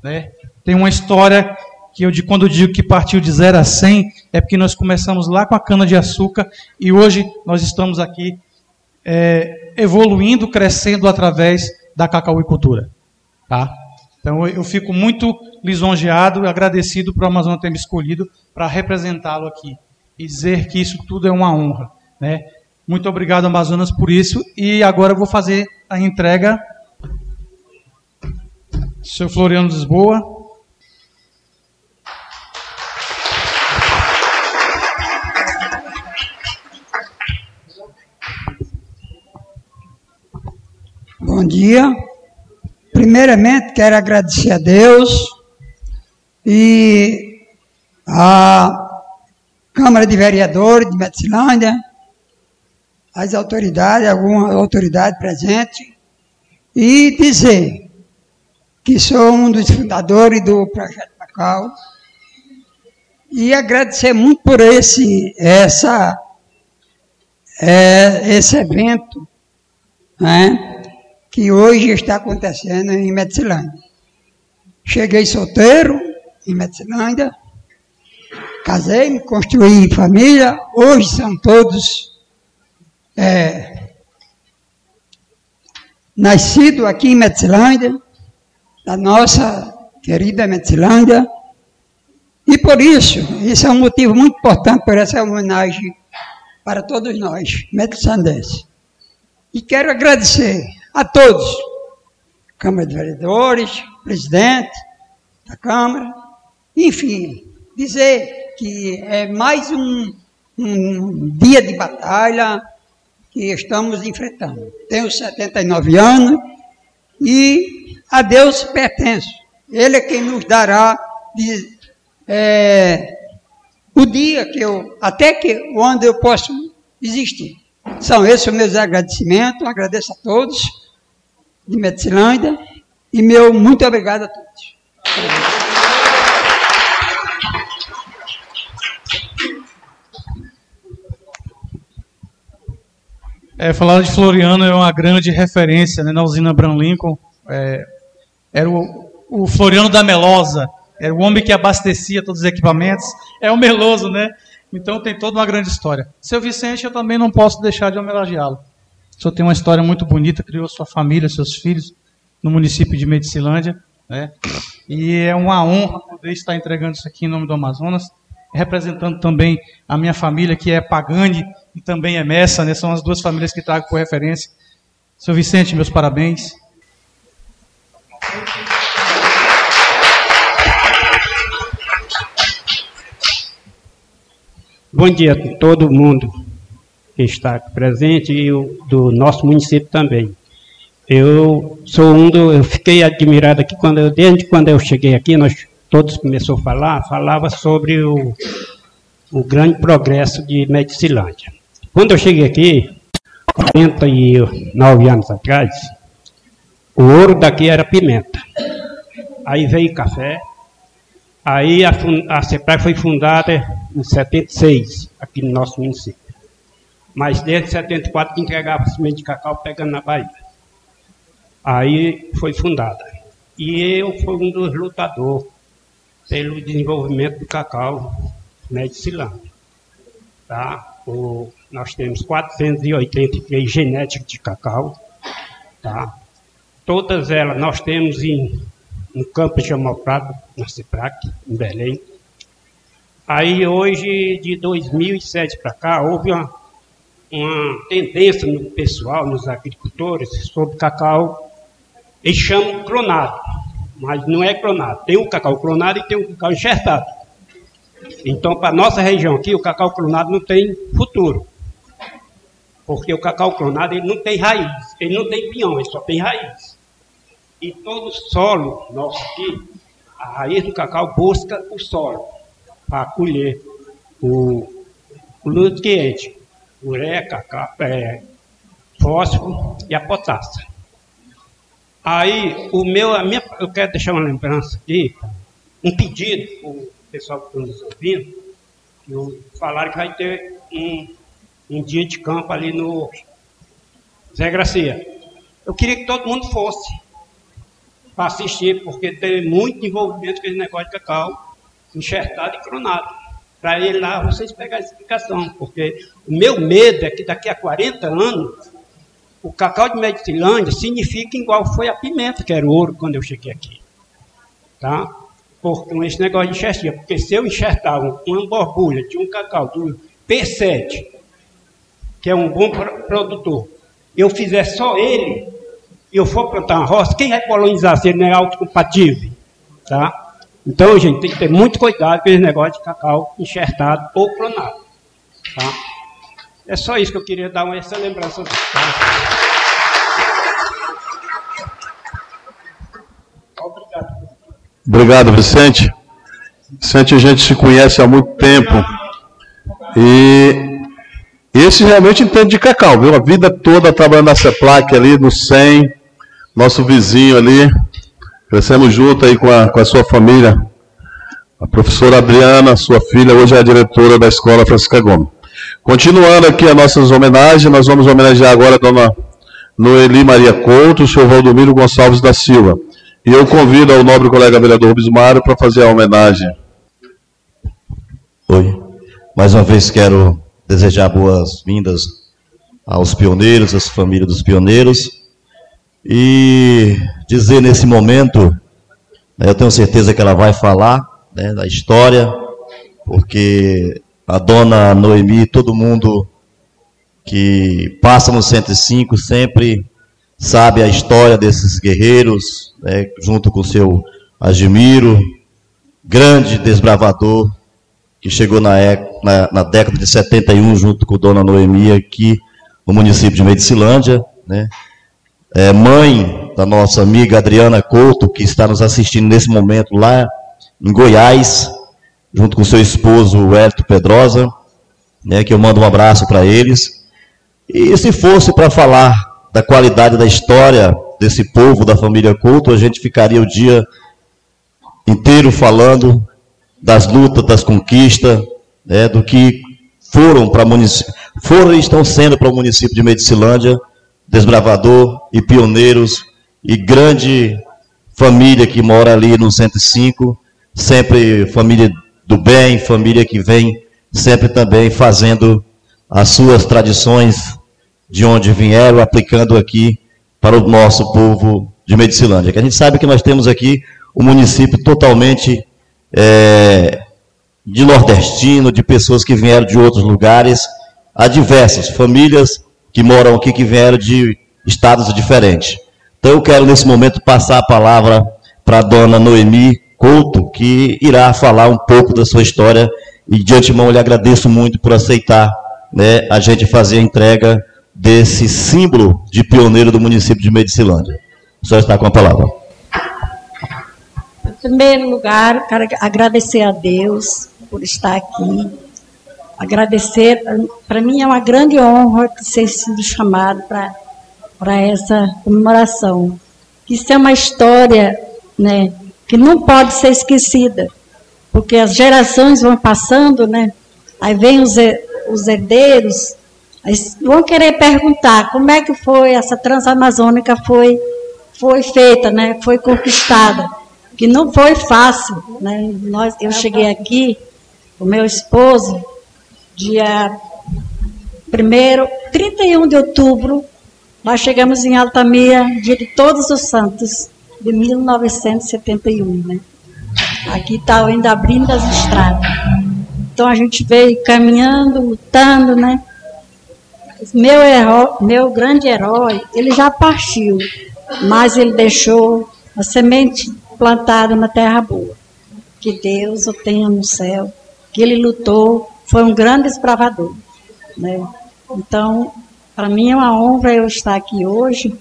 Né? Tem uma história que eu quando eu digo que partiu de 0 a 100, é porque nós começamos lá com a cana de açúcar e hoje nós estamos aqui é, evoluindo, crescendo através da cacauicultura. Tá? Então eu fico muito lisonjeado e agradecido para o Amazonas ter me escolhido para representá-lo aqui e dizer que isso tudo é uma honra. Né? Muito obrigado, Amazonas, por isso. E agora eu vou fazer a entrega. Seu Floriano Lisboa. Bom dia. Primeiramente, quero agradecer a Deus e a Câmara de Vereadores de Metzilândia, as autoridades, alguma autoridade presente, e dizer que sou um dos fundadores do Projeto Macau e agradecer muito por esse, essa, é, esse evento, né? Que hoje está acontecendo em Metzilândia. Cheguei solteiro em Metzilândia, casei, me construí família, hoje são todos é, nascidos aqui em Metzilândia, da nossa querida Metzilândia, e por isso, isso é um motivo muito importante por essa homenagem para todos nós, metzlandenses. E quero agradecer a todos, Câmara de Vereadores, presidente da Câmara, enfim, dizer que é mais um, um dia de batalha que estamos enfrentando. Tenho 79 anos e a Deus pertenço. Ele é quem nos dará de, é, o dia que eu, até que onde eu posso existir. São esses os meus agradecimentos. Agradeço a todos de Metzilândia e meu muito obrigado a todos. É, falar de Floriano é uma grande referência né, na usina Brown Lincoln. É, era o, o Floriano da Melosa, era o homem que abastecia todos os equipamentos. É o Meloso, né? Então tem toda uma grande história. Seu Vicente, eu também não posso deixar de homenageá-lo. O senhor tem uma história muito bonita, criou sua família, seus filhos no município de Medicilândia. Né? E é uma honra poder estar entregando isso aqui em nome do Amazonas, representando também a minha família, que é Pagani e também é Messa, né? são as duas famílias que trago por referência. Seu Vicente, meus parabéns. Bom dia a todo mundo que está presente e do nosso município também. Eu sou um do, eu fiquei admirado aqui quando eu, desde quando eu cheguei aqui, nós todos começou a falar, falava sobre o, o grande progresso de Medicilândia. Quando eu cheguei aqui, 49 anos atrás, o ouro daqui era pimenta. Aí veio café, Aí a, a CEPRAG foi fundada em 76, aqui no nosso município. mas desde 74 que entregava semente de cacau pegando na Bahia. Aí foi fundada. E eu fui um dos lutadores pelo desenvolvimento do cacau Medicilândia. Tá? O, nós temos 483 genéticas de cacau. Tá? Todas elas nós temos em, no campo de Amalprado, na CIPRAC, em Belém. Aí hoje, de 2007 para cá, houve uma, uma tendência no pessoal, nos agricultores, sobre cacau, eles chamam clonado, mas não é clonado. Tem o cacau clonado e tem o cacau enxertado. Então, para nossa região aqui, o cacau clonado não tem futuro. Porque o cacau clonado ele não tem raiz, ele não tem pinhão, ele só tem raiz. E todo solo nosso aqui, a raiz do cacau busca o solo para colher o, o nutriente, ureia, cacau, é, fósforo e a potássio. Aí, o meu, a minha, eu quero deixar uma lembrança aqui, um pedido para o pessoal que está nos ouvindo, que eu, falaram que vai ter um, um dia de campo ali no Zé Gracia. Eu queria que todo mundo fosse para assistir, porque tem muito envolvimento com esse negócio de cacau, enxertado e cronado. Para ir lá vocês pegarem a explicação, porque o meu medo é que daqui a 40 anos o cacau de Medicilândia significa igual foi a pimenta, que era o ouro quando eu cheguei aqui. Tá? Por, com esse negócio de enxertia. Porque se eu enxertar uma borbulha de um cacau do P7, que é um bom produtor, eu fizer só ele, eu for plantar uma roça, quem vai colonizar se ele não é autocompatível? Tá? Então, gente, tem que ter muito cuidado com esse negócio de cacau enxertado ou clonado. Tá? É só isso que eu queria dar essa lembrança. Obrigado. Obrigado, Vicente. Vicente, a gente se conhece há muito tempo. E esse realmente entende de cacau, viu? A vida toda trabalhando na CEPLAC ali, no SEM, nosso vizinho ali. Crescemos junto aí com a, com a sua família. A professora Adriana, sua filha, hoje é a diretora da Escola Francisca Gomes. Continuando aqui as nossas homenagens, nós vamos homenagear agora a dona Noeli Maria Couto, o senhor Valdomiro Gonçalves da Silva. E eu convido ao nobre colega vereador Bismário para fazer a homenagem. Oi. Mais uma vez quero desejar boas-vindas aos pioneiros, às famílias dos pioneiros. E dizer nesse momento, né, eu tenho certeza que ela vai falar né, da história, porque a dona Noemi, todo mundo que passa no 105 sempre sabe a história desses guerreiros, né, junto com seu Admiro, grande desbravador, que chegou na, na, na, década de 71, junto com Dona Noemi, aqui no município de Medicilândia. Né, é mãe da nossa amiga Adriana Couto, que está nos assistindo nesse momento lá em Goiás, junto com seu esposo, o Hélito Pedrosa, né, que eu mando um abraço para eles. E se fosse para falar da qualidade da história desse povo, da família Couto, a gente ficaria o dia inteiro falando das lutas, das conquistas, né, do que foram para foram e estão sendo para o município de Medicilândia, desbravador e pioneiros e grande família que mora ali no 105, sempre família do bem, família que vem sempre também fazendo as suas tradições de onde vieram, aplicando aqui para o nosso povo de Medicilândia. Que a gente sabe que nós temos aqui um município totalmente é, de nordestino, de pessoas que vieram de outros lugares, há diversas famílias que moram aqui que vieram de estados diferentes. Então eu quero nesse momento passar a palavra para a dona Noemi Couto, que irá falar um pouco da sua história. E de antemão eu lhe agradeço muito por aceitar né, a gente fazer a entrega desse símbolo de pioneiro do município de Medicilândia. O senhor está com a palavra. Em primeiro lugar, quero agradecer a Deus por estar aqui. Agradecer, para mim é uma grande honra ter sido chamado para essa comemoração. Isso é uma história né, que não pode ser esquecida, porque as gerações vão passando, né? Aí vem os, os herdeiros vão querer perguntar como é que foi essa transamazônica foi foi feita, né? Foi conquistada, que não foi fácil, né? Nós eu cheguei aqui o meu esposo dia 1 31 de outubro, nós chegamos em Altamira, dia de Todos os Santos, de 1971, né? Aqui está ainda abrindo as estradas. Então a gente veio caminhando, lutando, né? Meu, herói, meu grande herói, ele já partiu, mas ele deixou a semente plantada na terra boa. Que Deus o tenha no céu, que ele lutou, foi um grande esbravador. Né? Então, para mim é uma honra eu estar aqui hoje,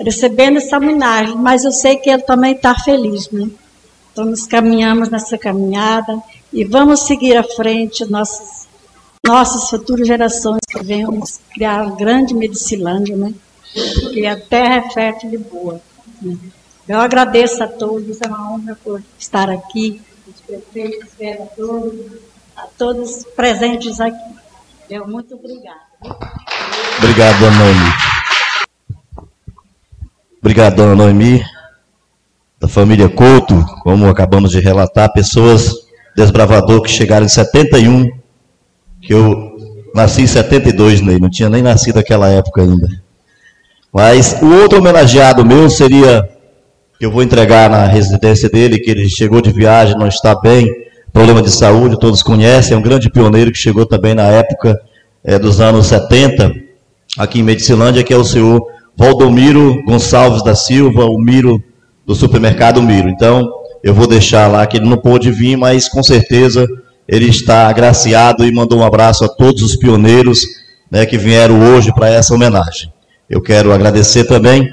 recebendo essa homenagem, mas eu sei que ele também está feliz. Né? Então, nos caminhamos nessa caminhada e vamos seguir à frente nossas nossas futuras gerações que venhamos criar uma grande Medicilândia, né? Porque a terra é fértil e boa. Né? Eu agradeço a todos, é uma honra por estar aqui, os prefeitos, vereadores, a todos presentes aqui. Eu muito obrigada. Obrigado, dona Noemi. Obrigado, dona Noemi, da família Couto, como acabamos de relatar, pessoas desbravador que chegaram em 71 que eu nasci em 72, Ney, não tinha nem nascido naquela época ainda. Mas o outro homenageado meu seria, que eu vou entregar na residência dele, que ele chegou de viagem, não está bem, problema de saúde, todos conhecem, é um grande pioneiro que chegou também na época é, dos anos 70, aqui em Medicilândia, que é o senhor Valdomiro Gonçalves da Silva, o Miro do supermercado Miro. Então, eu vou deixar lá que ele não pôde vir, mas com certeza ele está agraciado e mandou um abraço a todos os pioneiros né, que vieram hoje para essa homenagem. Eu quero agradecer também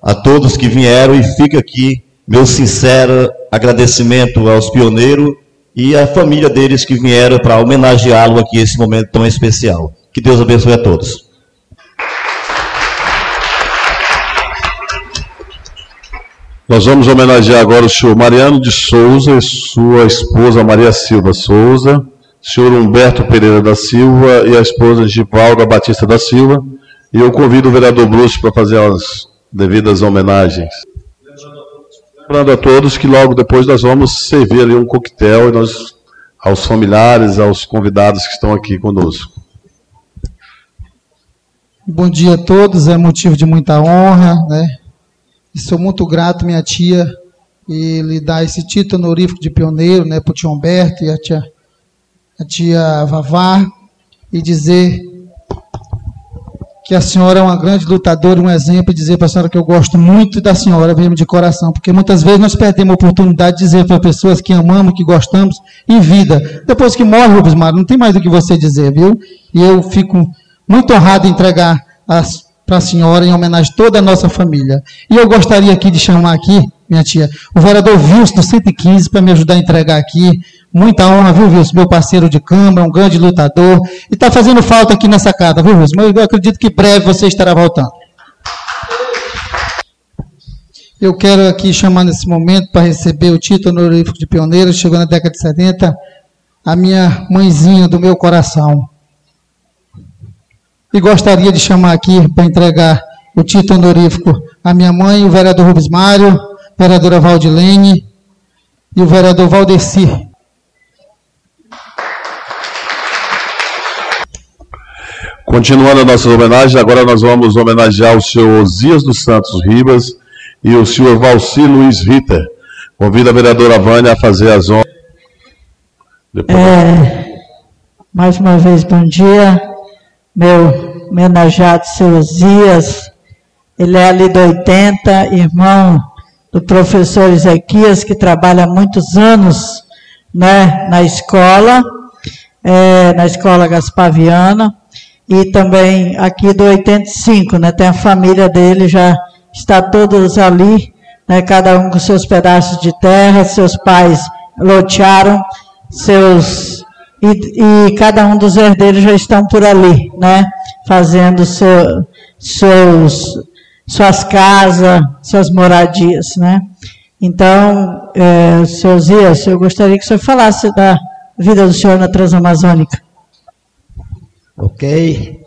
a todos que vieram e fica aqui meu sincero agradecimento aos pioneiros e à família deles que vieram para homenageá-lo aqui nesse momento tão especial. Que Deus abençoe a todos. Nós vamos homenagear agora o senhor Mariano de Souza e sua esposa Maria Silva Souza, senhor Humberto Pereira da Silva e a esposa Givalda Batista da Silva. E eu convido o vereador Bruce para fazer as devidas homenagens. Lembrando a todos que logo depois nós vamos servir ali um coquetel e nós, aos familiares, aos convidados que estão aqui conosco. Bom dia a todos, é motivo de muita honra, né? E sou muito grato, minha tia, e lhe dar esse título honorífico de pioneiro, né, para o tio Humberto e a tia, a tia Vavá, e dizer que a senhora é uma grande lutadora, um exemplo, e dizer para a senhora que eu gosto muito da senhora, mesmo de coração, porque muitas vezes nós perdemos a oportunidade de dizer para pessoas que amamos, que gostamos, em vida. Depois que morre, Rubens Mário, não tem mais o que você dizer, viu? E eu fico muito honrado em entregar para a senhora em homenagem a toda a nossa família. E eu gostaria aqui de chamar aqui, minha tia, o vereador Wilson do 115 para me ajudar a entregar aqui. Muita honra, viu, Wilson? Meu parceiro de Câmara, um grande lutador. E está fazendo falta aqui nessa casa, viu, Wilson? Mas eu acredito que breve você estará voltando. Eu quero aqui chamar nesse momento para receber o título honorífico de pioneiro, chegou na década de 70, a minha mãezinha do meu coração. E gostaria de chamar aqui para entregar o título honorífico à minha mãe, o vereador Rubens Mário, vereadora Valdilene e o vereador Valdeci. Continuando a nossa homenagem, agora nós vamos homenagear o senhor Osias dos Santos Ribas e o senhor Valci Luiz Ritter. Convido a vereadora Vânia a fazer as honras. É, mais uma vez, bom dia meu homenageado seu Zias, ele é ali do 80, irmão do professor Ezequias, que trabalha há muitos anos né, na escola, é, na escola Gaspaviana, e também aqui do 85, né, tem a família dele, já está todos ali, né, cada um com seus pedaços de terra, seus pais lotearam seus e, e, cada um dos herdeiros já estão por ali, né? Fazendo seu, seus, suas casas, suas moradias, né? Então, é, seu Zias, eu gostaria que o senhor falasse da vida do senhor na Transamazônica. Ok.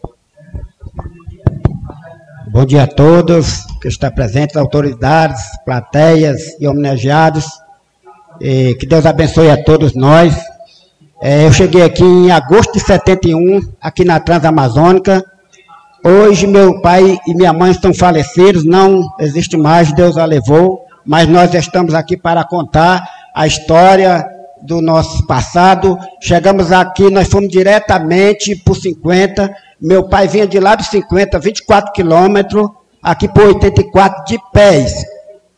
Bom dia a todos que estão presentes, autoridades, plateias e homenageados. E que Deus abençoe a todos nós. É, eu cheguei aqui em agosto de 71, aqui na Transamazônica. Hoje meu pai e minha mãe estão falecidos, não existe mais, Deus a levou, mas nós estamos aqui para contar a história do nosso passado. Chegamos aqui, nós fomos diretamente por 50. Meu pai vinha de lá dos 50, 24 quilômetros, aqui por 84 de pés,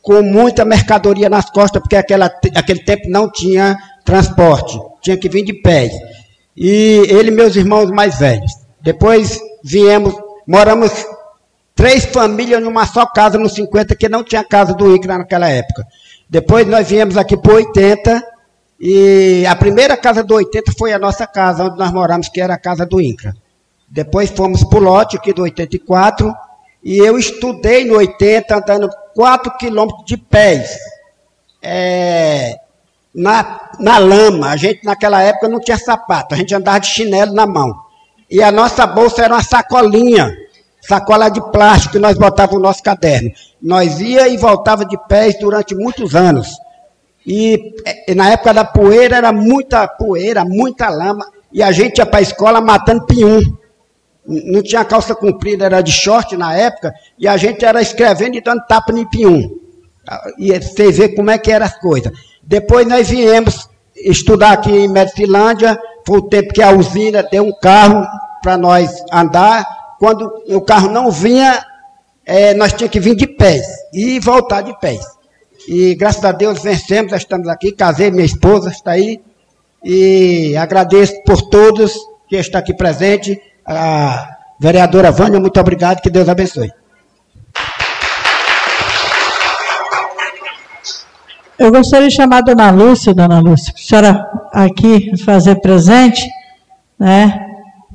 com muita mercadoria nas costas, porque aquela, aquele tempo não tinha transporte, tinha que vir de pés. E ele e meus irmãos mais velhos. Depois viemos, moramos três famílias numa só casa nos 50, que não tinha casa do ICRA naquela época. Depois nós viemos aqui por 80, e a primeira casa do 80 foi a nossa casa, onde nós moramos, que era a casa do INCRA. Depois fomos para o lote aqui do 84, e eu estudei no 80, andando 4 quilômetros de pés. É, na, na lama. A gente naquela época não tinha sapato, a gente andava de chinelo na mão. E a nossa bolsa era uma sacolinha, sacola de plástico que nós botávamos o nosso caderno. Nós ia e voltava de pés durante muitos anos. E, e na época da poeira era muita poeira, muita lama, e a gente ia para a escola matando pinhum. Não tinha calça comprida, era de short na época, e a gente era escrevendo e dando tapa no pinhum. E vocês verem como é que eram as coisas. Depois nós viemos estudar aqui em Medicilândia, foi o tempo que a usina deu um carro para nós andar. Quando o carro não vinha, é, nós tínhamos que vir de pés e voltar de pés. E graças a Deus vencemos, estamos aqui, casei, minha esposa está aí. E agradeço por todos que estão aqui presentes. A vereadora Vânia, muito obrigado, que Deus abençoe. Eu gostaria de chamar a dona Lúcia, dona Lúcia, a senhora aqui fazer presente, né,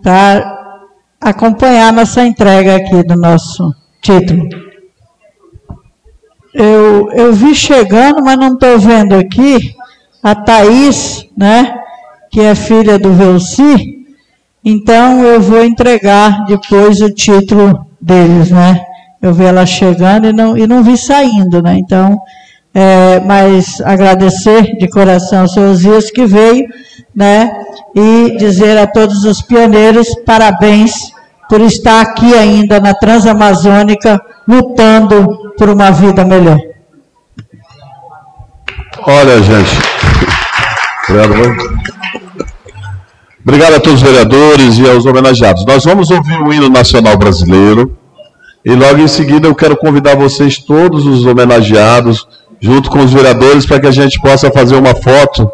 para acompanhar nossa entrega aqui do nosso título. Eu, eu vi chegando, mas não estou vendo aqui, a Thaís, né, que é filha do Velci, então eu vou entregar depois o título deles, né? Eu vi ela chegando e não, e não vi saindo, né? Então, é, mas agradecer de coração aos seus dias que veio, né? E dizer a todos os pioneiros parabéns por estar aqui ainda na Transamazônica, lutando por uma vida melhor. Olha, gente. Obrigado, a todos os vereadores e aos homenageados. Nós vamos ouvir o hino nacional brasileiro e logo em seguida eu quero convidar vocês, todos os homenageados, junto com os vereadores, para que a gente possa fazer uma foto,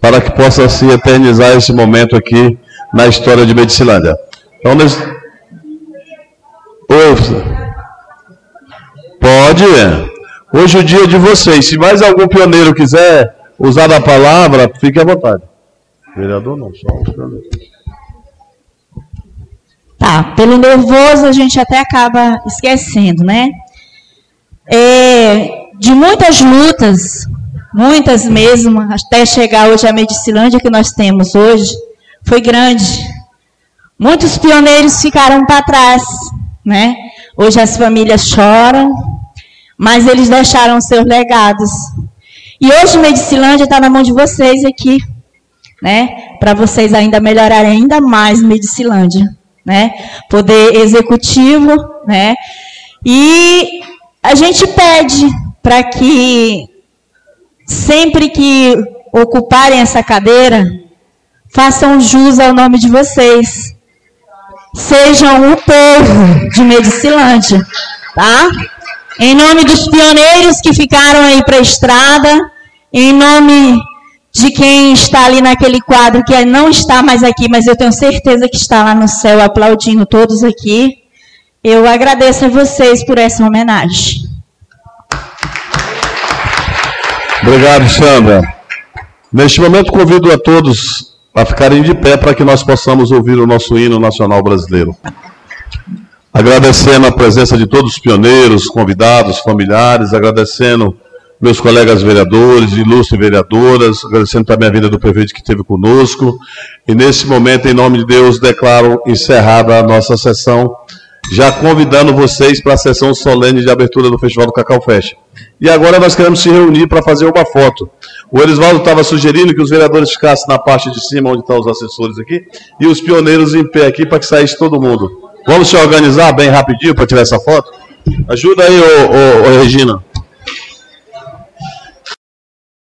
para que possa se eternizar esse momento aqui na história de Medicilândia. Então, nós... Pode. Hoje é o dia de vocês. Se mais algum pioneiro quiser usar a palavra, fique à vontade. Vereador não, só os pioneiros. Tá, pelo nervoso a gente até acaba esquecendo, né? É, de muitas lutas, muitas mesmo, até chegar hoje à Medicilândia que nós temos hoje, foi grande. Muitos pioneiros ficaram para trás, né? Hoje as famílias choram, mas eles deixaram seus legados. E hoje Medicilândia está na mão de vocês aqui, né? Para vocês ainda melhorarem ainda mais Medicilândia, né? Poder executivo, né? E a gente pede para que sempre que ocuparem essa cadeira, façam jus ao nome de vocês. Sejam o povo de Medicilândia, tá? Em nome dos pioneiros que ficaram aí para a estrada, em nome de quem está ali naquele quadro que não está mais aqui, mas eu tenho certeza que está lá no céu aplaudindo todos aqui. Eu agradeço a vocês por essa homenagem. Obrigado, Sandra. Neste momento, convido a todos a ficarem de pé para que nós possamos ouvir o nosso hino nacional brasileiro. Agradecendo a presença de todos os pioneiros, convidados, familiares, agradecendo meus colegas vereadores, ilustres vereadoras, agradecendo também a vida do prefeito que esteve conosco. E nesse momento, em nome de Deus, declaro encerrada a nossa sessão já convidando vocês para a sessão solene de abertura do Festival do Cacau Fest. E agora nós queremos se reunir para fazer uma foto. O Elisvaldo estava sugerindo que os vereadores ficassem na parte de cima, onde estão os assessores aqui, e os pioneiros em pé aqui para que saísse todo mundo. Vamos se organizar bem rapidinho para tirar essa foto? Ajuda aí, ô, ô, ô Regina.